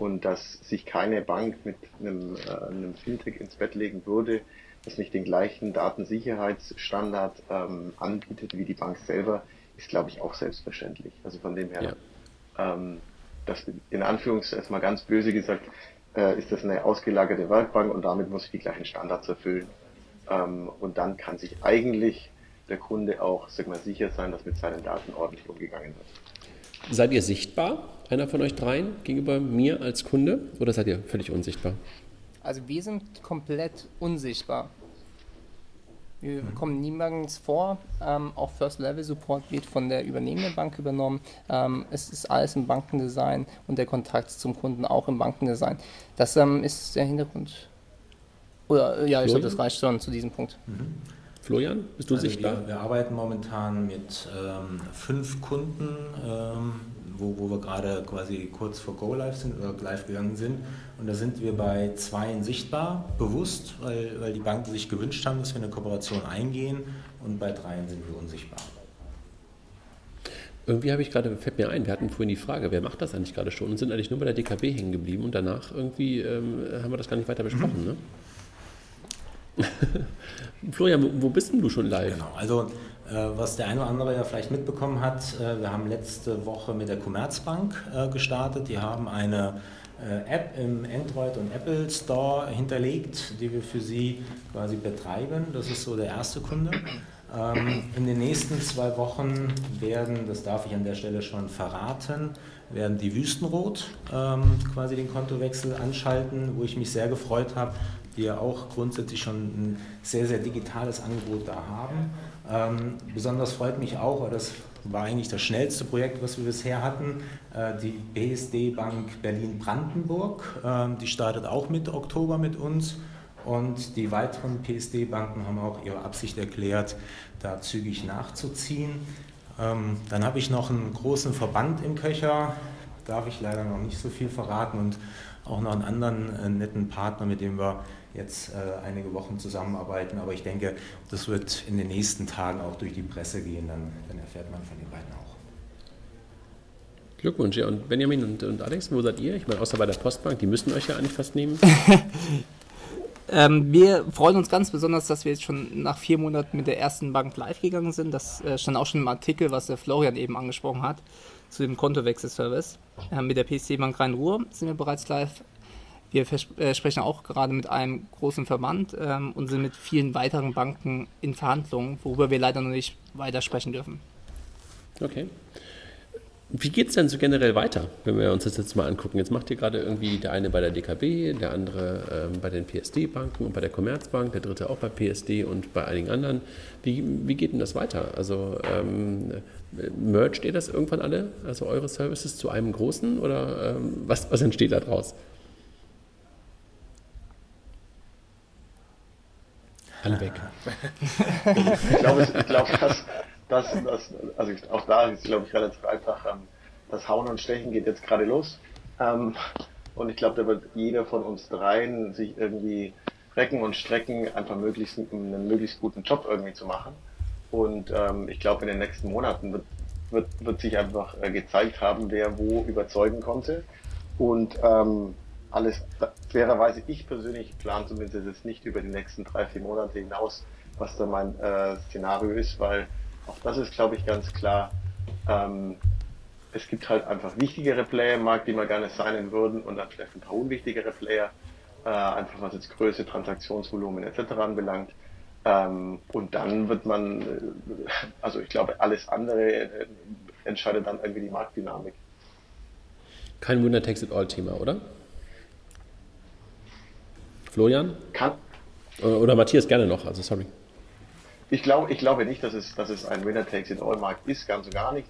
Und dass sich keine Bank mit einem, äh, einem Fintech ins Bett legen würde, das nicht den gleichen Datensicherheitsstandard ähm, anbietet wie die Bank selber, ist, glaube ich, auch selbstverständlich. Also von dem her, ja. ähm, das in Anführungszeichen mal ganz böse gesagt, äh, ist das eine ausgelagerte Werkbank und damit muss ich die gleichen Standards erfüllen. Ähm, und dann kann sich eigentlich der Kunde auch sag mal, sicher sein, dass mit seinen Daten ordentlich umgegangen wird. Seid ihr sichtbar, einer von euch dreien, gegenüber mir als Kunde oder seid ihr völlig unsichtbar? Also wir sind komplett unsichtbar. Wir mhm. kommen niemals vor. Ähm, auch First-Level-Support wird von der übernehmenden Bank übernommen. Ähm, es ist alles im Bankendesign und der Kontakt zum Kunden auch im Bankendesign. Das ähm, ist der Hintergrund. Oder ja, ich glaube, das reicht schon zu diesem Punkt. Mhm. Florian, bist du also sichtbar? Wir, wir, arbeiten momentan mit ähm, fünf Kunden, ähm, wo, wo wir gerade quasi kurz vor Go Live sind oder live gegangen sind. Und da sind wir bei zweien sichtbar, bewusst, weil, weil die Banken sich gewünscht haben, dass wir eine Kooperation eingehen. Und bei dreien sind wir unsichtbar. Irgendwie habe ich gerade, fällt mir ein, wir hatten vorhin die Frage, wer macht das eigentlich gerade schon und sind eigentlich nur bei der DKB hängen geblieben und danach irgendwie ähm, haben wir das gar nicht weiter besprochen, mhm. ne? Florian, wo, bist denn du schon live? Genau, also äh, was der eine oder andere ja vielleicht mitbekommen hat, äh, wir haben letzte Woche mit der Commerzbank äh, gestartet. Die haben eine App im Android und Apple Store hinterlegt, die wir für sie quasi betreiben. Das ist so der erste Kunde. Ähm, in den nächsten zwei Wochen werden, das darf ich an der Stelle schon verraten, werden die Wüstenrot ähm, quasi den Kontowechsel anschalten, wo ich mich sehr gefreut habe, die ja auch grundsätzlich schon ein sehr, sehr digitales Angebot da haben. Ähm, besonders freut mich auch, weil das war eigentlich das schnellste Projekt, was wir bisher hatten, äh, die BSD Bank Berlin-Brandenburg. Ähm, die startet auch Mitte Oktober mit uns. Und die weiteren PSD-Banken haben auch ihre Absicht erklärt, da zügig nachzuziehen. Ähm, dann habe ich noch einen großen Verband im Köcher, darf ich leider noch nicht so viel verraten und auch noch einen anderen äh, netten Partner, mit dem wir jetzt äh, einige Wochen zusammenarbeiten. Aber ich denke, das wird in den nächsten Tagen auch durch die Presse gehen, dann, dann erfährt man von den beiden auch. Glückwunsch, ja. Und Benjamin und, und Alex, wo seid ihr? Ich meine, außer bei der Postbank, die müssen euch ja eigentlich fast nehmen. ähm, wir freuen uns ganz besonders, dass wir jetzt schon nach vier Monaten mit der ersten Bank live gegangen sind. Das äh, stand auch schon im Artikel, was der Florian eben angesprochen hat, zu dem Kontowechselservice. Äh, mit der PC Bank Rhein-Ruhr sind wir bereits live. Wir äh, sprechen auch gerade mit einem großen Verband ähm, und sind mit vielen weiteren Banken in Verhandlungen, worüber wir leider noch nicht weiter sprechen dürfen. Okay. Wie geht es denn so generell weiter, wenn wir uns das jetzt mal angucken? Jetzt macht ihr gerade irgendwie der eine bei der DKB, der andere ähm, bei den PSD-Banken und bei der Commerzbank, der dritte auch bei PSD und bei einigen anderen. Wie, wie geht denn das weiter? Also ähm, mergt ihr das irgendwann alle, also eure Services zu einem großen oder ähm, was, was entsteht da draus? Alle weg. ich glaube, ich glaube dass, dass, dass, also auch da ist, glaube ich, relativ einfach, ähm, das Hauen und Stechen geht jetzt gerade los. Ähm, und ich glaube, da wird jeder von uns dreien sich irgendwie recken und strecken, einfach möglichst einen möglichst guten Job irgendwie zu machen. Und ähm, ich glaube, in den nächsten Monaten wird, wird, wird sich einfach äh, gezeigt haben, wer wo überzeugen konnte. Und ähm, alles fairerweise, ich persönlich plane zumindest jetzt nicht über die nächsten drei, vier Monate hinaus, was da mein äh, Szenario ist, weil auch das ist, glaube ich, ganz klar. Ähm, es gibt halt einfach wichtigere Player im Markt, die wir gerne signen würden und dann vielleicht ein paar unwichtigere Player, äh, einfach was jetzt Größe, Transaktionsvolumen etc. anbelangt. Ähm, und dann wird man, äh, also ich glaube, alles andere äh, entscheidet dann irgendwie die Marktdynamik. Kein Winner-Takes-it-all-Thema, oder? Florian? Kann. Oder Matthias gerne noch, also sorry. ich, glaube, ich glaube nicht, dass es, dass es ein Winner-Takes-it-all-Markt ist, ganz und gar nicht.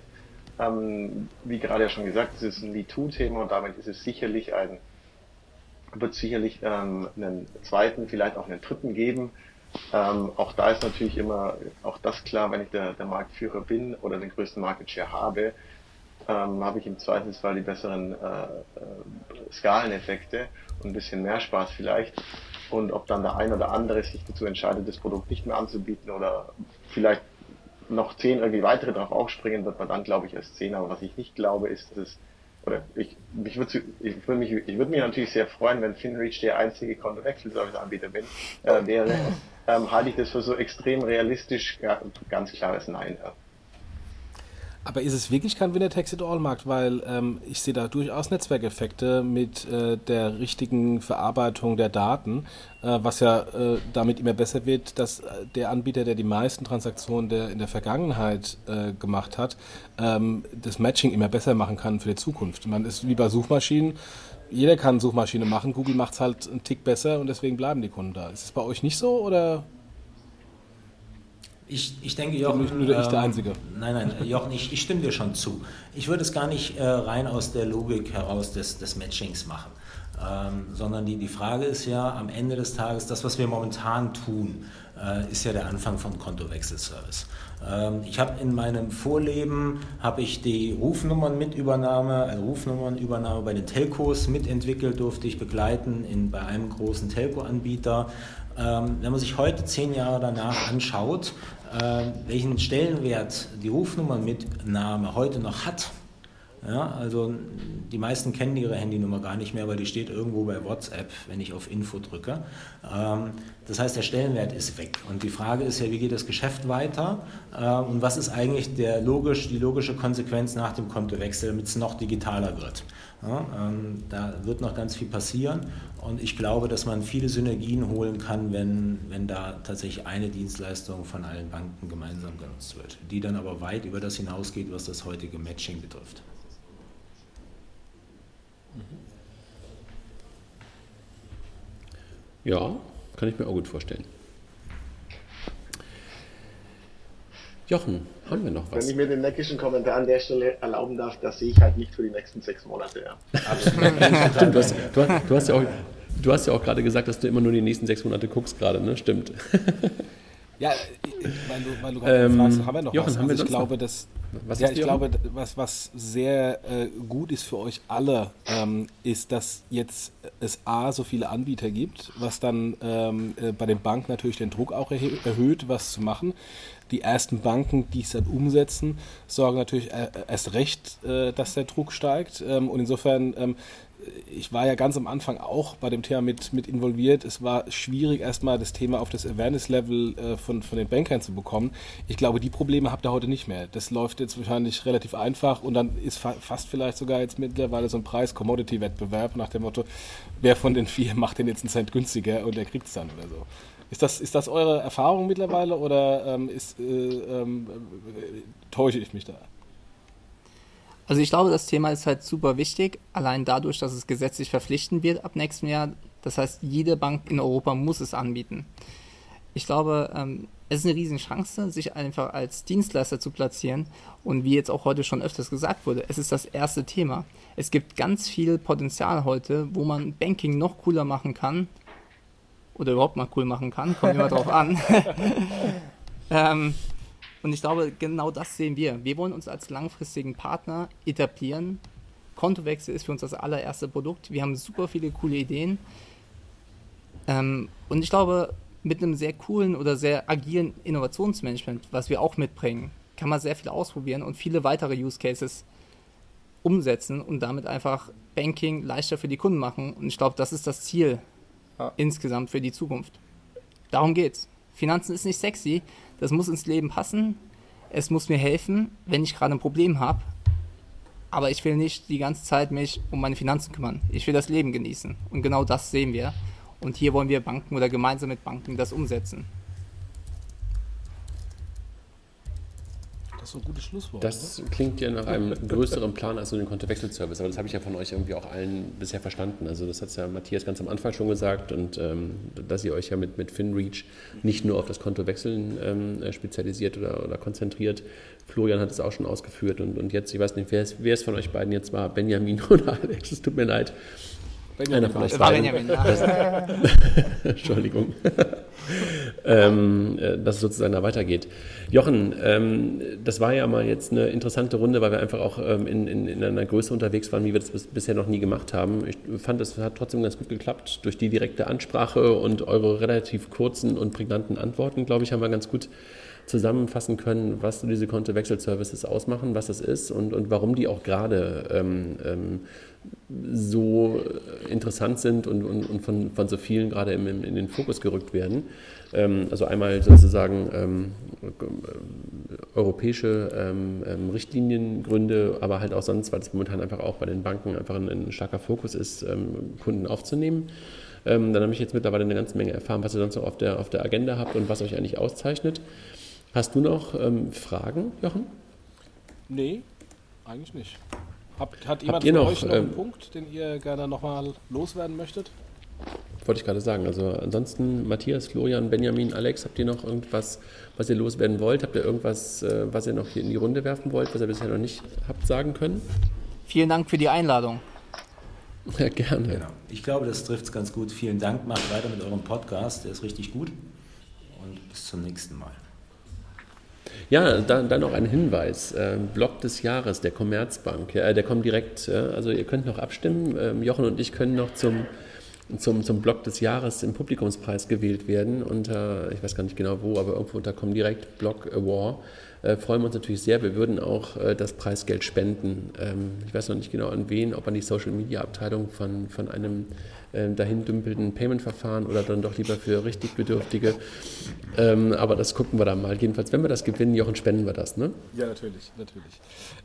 Ähm, wie gerade ja schon gesagt, es ist ein MeToo-Thema und damit ist es sicherlich ein, wird sicherlich ähm, einen zweiten, vielleicht auch einen dritten geben. Ähm, auch da ist natürlich immer auch das klar, wenn ich der, der Marktführer bin oder den größten Market Share habe, ähm, habe ich im Zweifelsfall die besseren äh, äh, Skaleneffekte und ein bisschen mehr Spaß vielleicht. Und ob dann der ein oder andere sich dazu entscheidet, das Produkt nicht mehr anzubieten oder vielleicht noch zehn irgendwie weitere drauf aufspringen, wird man dann, glaube ich, erst sehen. Aber was ich nicht glaube, ist, dass es, oder ich, mich würde ich würde mich, ich würde mich natürlich sehr freuen, wenn FinReach der einzige Kontowechselservice-Anbieter bin, äh, wäre, ähm, halte ich das für so extrem realistisch, ja, ganz klares Nein. Ja. Aber ist es wirklich kein Winner-Takes-it-all-Markt? Weil ähm, ich sehe da durchaus Netzwerkeffekte mit äh, der richtigen Verarbeitung der Daten, äh, was ja äh, damit immer besser wird, dass äh, der Anbieter, der die meisten Transaktionen der in der Vergangenheit äh, gemacht hat, ähm, das Matching immer besser machen kann für die Zukunft. Man ist wie bei Suchmaschinen, jeder kann Suchmaschine machen, Google macht es halt einen Tick besser und deswegen bleiben die Kunden da. Ist es bei euch nicht so oder? Ich, ich denke, Jochen. Nur ähm, ich der Einzige. Nein, nein, Jochen, ich, ich stimme dir schon zu. Ich würde es gar nicht äh, rein aus der Logik heraus des, des Matchings machen. Ähm, sondern die, die Frage ist ja am Ende des Tages, das, was wir momentan tun, äh, ist ja der Anfang von Kontowechselservice. Ähm, ich habe in meinem Vorleben habe ich die Rufnummernmitübernahme, also Rufnummernübernahme bei den Telcos mitentwickelt, durfte ich begleiten in, bei einem großen Telco-Anbieter. Ähm, wenn man sich heute zehn Jahre danach anschaut, welchen Stellenwert die Rufnummernmitnahme heute noch hat. Ja, also die meisten kennen ihre Handynummer gar nicht mehr, weil die steht irgendwo bei WhatsApp, wenn ich auf Info drücke. Ähm, das heißt, der Stellenwert ist weg. Und die Frage ist ja, wie geht das Geschäft weiter? Äh, und was ist eigentlich der logisch, die logische Konsequenz nach dem Kontowechsel, damit es noch digitaler wird? Ja, ähm, da wird noch ganz viel passieren und ich glaube, dass man viele Synergien holen kann, wenn, wenn da tatsächlich eine Dienstleistung von allen Banken gemeinsam genutzt wird, die dann aber weit über das hinausgeht, was das heutige Matching betrifft. Ja, kann ich mir auch gut vorstellen. Jochen, haben wir noch was? Wenn ich mir den neckischen Kommentar an der Stelle erlauben darf, das sehe ich halt nicht für die nächsten sechs Monate. Ja. Stimmt, du hast, du, du hast ja auch, du hast ja auch gerade gesagt, dass du immer nur die nächsten sechs Monate guckst gerade, ne? Stimmt. Ja, weil du, weil du gerade ähm, fragst, haben wir noch Jochen, was? Haben wir also ich glaube, dass was ja, ich glaube, was, was sehr äh, gut ist für euch alle, ähm, ist, dass jetzt es A, so viele Anbieter gibt, was dann ähm, äh, bei den Banken natürlich den Druck auch erhöht, was zu machen. Die ersten Banken, die es dann umsetzen, sorgen natürlich äh, erst recht, äh, dass der Druck steigt. Ähm, und insofern ähm, ich war ja ganz am Anfang auch bei dem Thema mit, mit involviert. Es war schwierig, erstmal das Thema auf das Awareness-Level äh, von, von den Bankern zu bekommen. Ich glaube, die Probleme habt ihr heute nicht mehr. Das läuft jetzt wahrscheinlich relativ einfach und dann ist fa fast vielleicht sogar jetzt mittlerweile so ein Preis-Commodity-Wettbewerb nach dem Motto, wer von den vier macht den jetzt einen Cent günstiger und der kriegt es dann oder so. Ist das, ist das eure Erfahrung mittlerweile oder ähm, ist, äh, ähm, äh, täusche ich mich da? Also ich glaube, das Thema ist halt super wichtig, allein dadurch, dass es gesetzlich verpflichtend wird ab nächstem Jahr. Das heißt, jede Bank in Europa muss es anbieten. Ich glaube, ähm, es ist eine riesen Chance, sich einfach als Dienstleister zu platzieren. Und wie jetzt auch heute schon öfters gesagt wurde, es ist das erste Thema. Es gibt ganz viel Potenzial heute, wo man Banking noch cooler machen kann. Oder überhaupt mal cool machen kann, kommt immer drauf an. ähm, und ich glaube, genau das sehen wir. Wir wollen uns als langfristigen Partner etablieren. Kontowechsel ist für uns das allererste Produkt. Wir haben super viele coole Ideen. Ähm, und ich glaube, mit einem sehr coolen oder sehr agilen Innovationsmanagement, was wir auch mitbringen, kann man sehr viel ausprobieren und viele weitere Use Cases umsetzen und damit einfach Banking leichter für die Kunden machen. Und ich glaube, das ist das Ziel ja. insgesamt für die Zukunft. Darum geht's. Finanzen ist nicht sexy, das muss ins Leben passen. Es muss mir helfen, wenn ich gerade ein Problem habe. Aber ich will nicht die ganze Zeit mich um meine Finanzen kümmern. Ich will das Leben genießen. Und genau das sehen wir. Und hier wollen wir Banken oder gemeinsam mit Banken das umsetzen. So ein gutes Schlusswort. Das oder? klingt ja nach einem größeren Plan als nur den Kontowechselservice, aber das habe ich ja von euch irgendwie auch allen bisher verstanden. Also das hat ja Matthias ganz am Anfang schon gesagt und ähm, dass ihr euch ja mit, mit FinReach nicht nur auf das Kontowechseln ähm, spezialisiert oder, oder konzentriert. Florian hat es auch schon ausgeführt und, und jetzt, ich weiß nicht, wer es, wer es von euch beiden jetzt war, Benjamin oder Alex, es tut mir leid. Benjamin Einer von euch war Benjamin. Entschuldigung. ähm, äh, dass es sozusagen da weitergeht. Jochen, ähm, das war ja mal jetzt eine interessante Runde, weil wir einfach auch ähm, in, in, in, einer Größe unterwegs waren, wie wir das bis, bisher noch nie gemacht haben. Ich fand, es hat trotzdem ganz gut geklappt. Durch die direkte Ansprache und eure relativ kurzen und prägnanten Antworten, glaube ich, haben wir ganz gut zusammenfassen können, was diese Kontowechselservices ausmachen, was das ist und, und warum die auch gerade ähm, ähm, so interessant sind und, und, und von, von so vielen gerade im, in den Fokus gerückt werden. Ähm, also einmal sozusagen ähm, europäische ähm, Richtliniengründe, aber halt auch sonst, weil es momentan einfach auch bei den Banken einfach ein, ein starker Fokus ist, Kunden aufzunehmen. dann habe ich jetzt mittlerweile eine ganze Menge erfahren, was ihr sonst noch auf der, auf der Agenda habt und was euch eigentlich auszeichnet. Hast du noch Fragen, Jochen? Nee, eigentlich nicht. Habt, hat jemand von noch, euch noch einen ähm, Punkt, den ihr gerne nochmal loswerden möchtet? Wollte ich gerade sagen. Also ansonsten Matthias, Florian, Benjamin, Alex, habt ihr noch irgendwas, was ihr loswerden wollt? Habt ihr irgendwas, äh, was ihr noch hier in die Runde werfen wollt, was ihr bisher noch nicht habt sagen können? Vielen Dank für die Einladung. Ja, gerne. Genau. Ich glaube, das trifft es ganz gut. Vielen Dank. Macht weiter mit eurem Podcast. Der ist richtig gut. Und bis zum nächsten Mal. Ja, dann, dann noch ein Hinweis. Äh, Blog des Jahres der Commerzbank. Ja, der kommt direkt, äh, also ihr könnt noch abstimmen. Ähm, Jochen und ich können noch zum, zum, zum Blog des Jahres im Publikumspreis gewählt werden. Unter, ich weiß gar nicht genau wo, aber irgendwo unter Comdirect Blog Award. Äh, freuen wir uns natürlich sehr. Wir würden auch äh, das Preisgeld spenden. Ähm, ich weiß noch nicht genau an wen, ob an die Social Media Abteilung von, von einem äh, dahin dümpelnden Payment-Verfahren oder dann doch lieber für richtig Bedürftige. Ähm, aber das gucken wir dann mal. Jedenfalls, wenn wir das gewinnen, Jochen, spenden wir das, ne? Ja, natürlich, natürlich.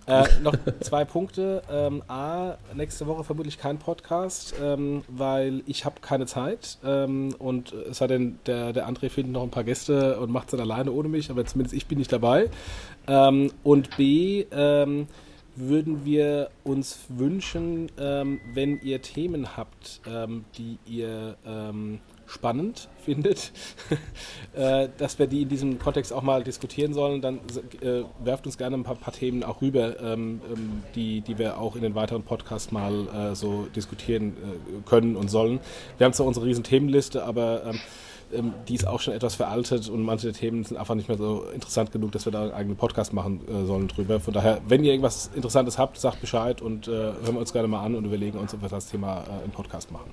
Äh, noch zwei Punkte. Ähm, A, nächste Woche vermutlich kein Podcast, ähm, weil ich habe keine Zeit ähm, und es sei denn, der, der André findet noch ein paar Gäste und macht es dann alleine ohne mich, aber zumindest ich bin nicht dabei. Ähm, und B, ähm, würden wir uns wünschen, ähm, wenn ihr Themen habt, ähm, die ihr ähm, spannend findet, äh, dass wir die in diesem Kontext auch mal diskutieren sollen, dann äh, werft uns gerne ein paar, paar Themen auch rüber, ähm, ähm, die, die wir auch in den weiteren Podcasts mal äh, so diskutieren äh, können und sollen. Wir haben zwar unsere riesen Themenliste, aber ähm, die ist auch schon etwas veraltet und manche Themen sind einfach nicht mehr so interessant genug, dass wir da einen eigenen Podcast machen äh, sollen drüber. Von daher, wenn ihr irgendwas Interessantes habt, sagt Bescheid und äh, hören wir uns gerne mal an und überlegen uns, ob wir das Thema äh, im Podcast machen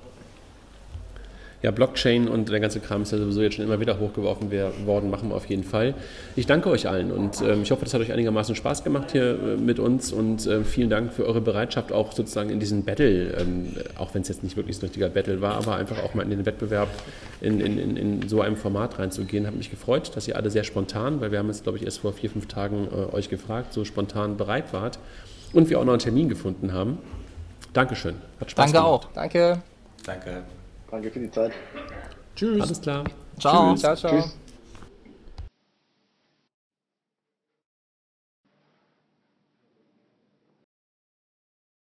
ja, Blockchain und der ganze Kram ist ja sowieso jetzt schon immer wieder hochgeworfen worden, machen wir auf jeden Fall. Ich danke euch allen und ähm, ich hoffe, das hat euch einigermaßen Spaß gemacht hier äh, mit uns und äh, vielen Dank für eure Bereitschaft auch sozusagen in diesen Battle, ähm, auch wenn es jetzt nicht wirklich ein richtiger Battle war, aber einfach auch mal in den Wettbewerb in, in, in, in so einem Format reinzugehen. Hat mich gefreut, dass ihr alle sehr spontan, weil wir haben jetzt glaube ich erst vor vier, fünf Tagen äh, euch gefragt, so spontan bereit wart und wir auch noch einen Termin gefunden haben. Dankeschön. Hat Spaß Danke gemacht. auch. Danke. Danke. Danke für die Zeit. Tschüss. Alles klar. Ciao. Tschüss. Ciao, ciao. Tschüss.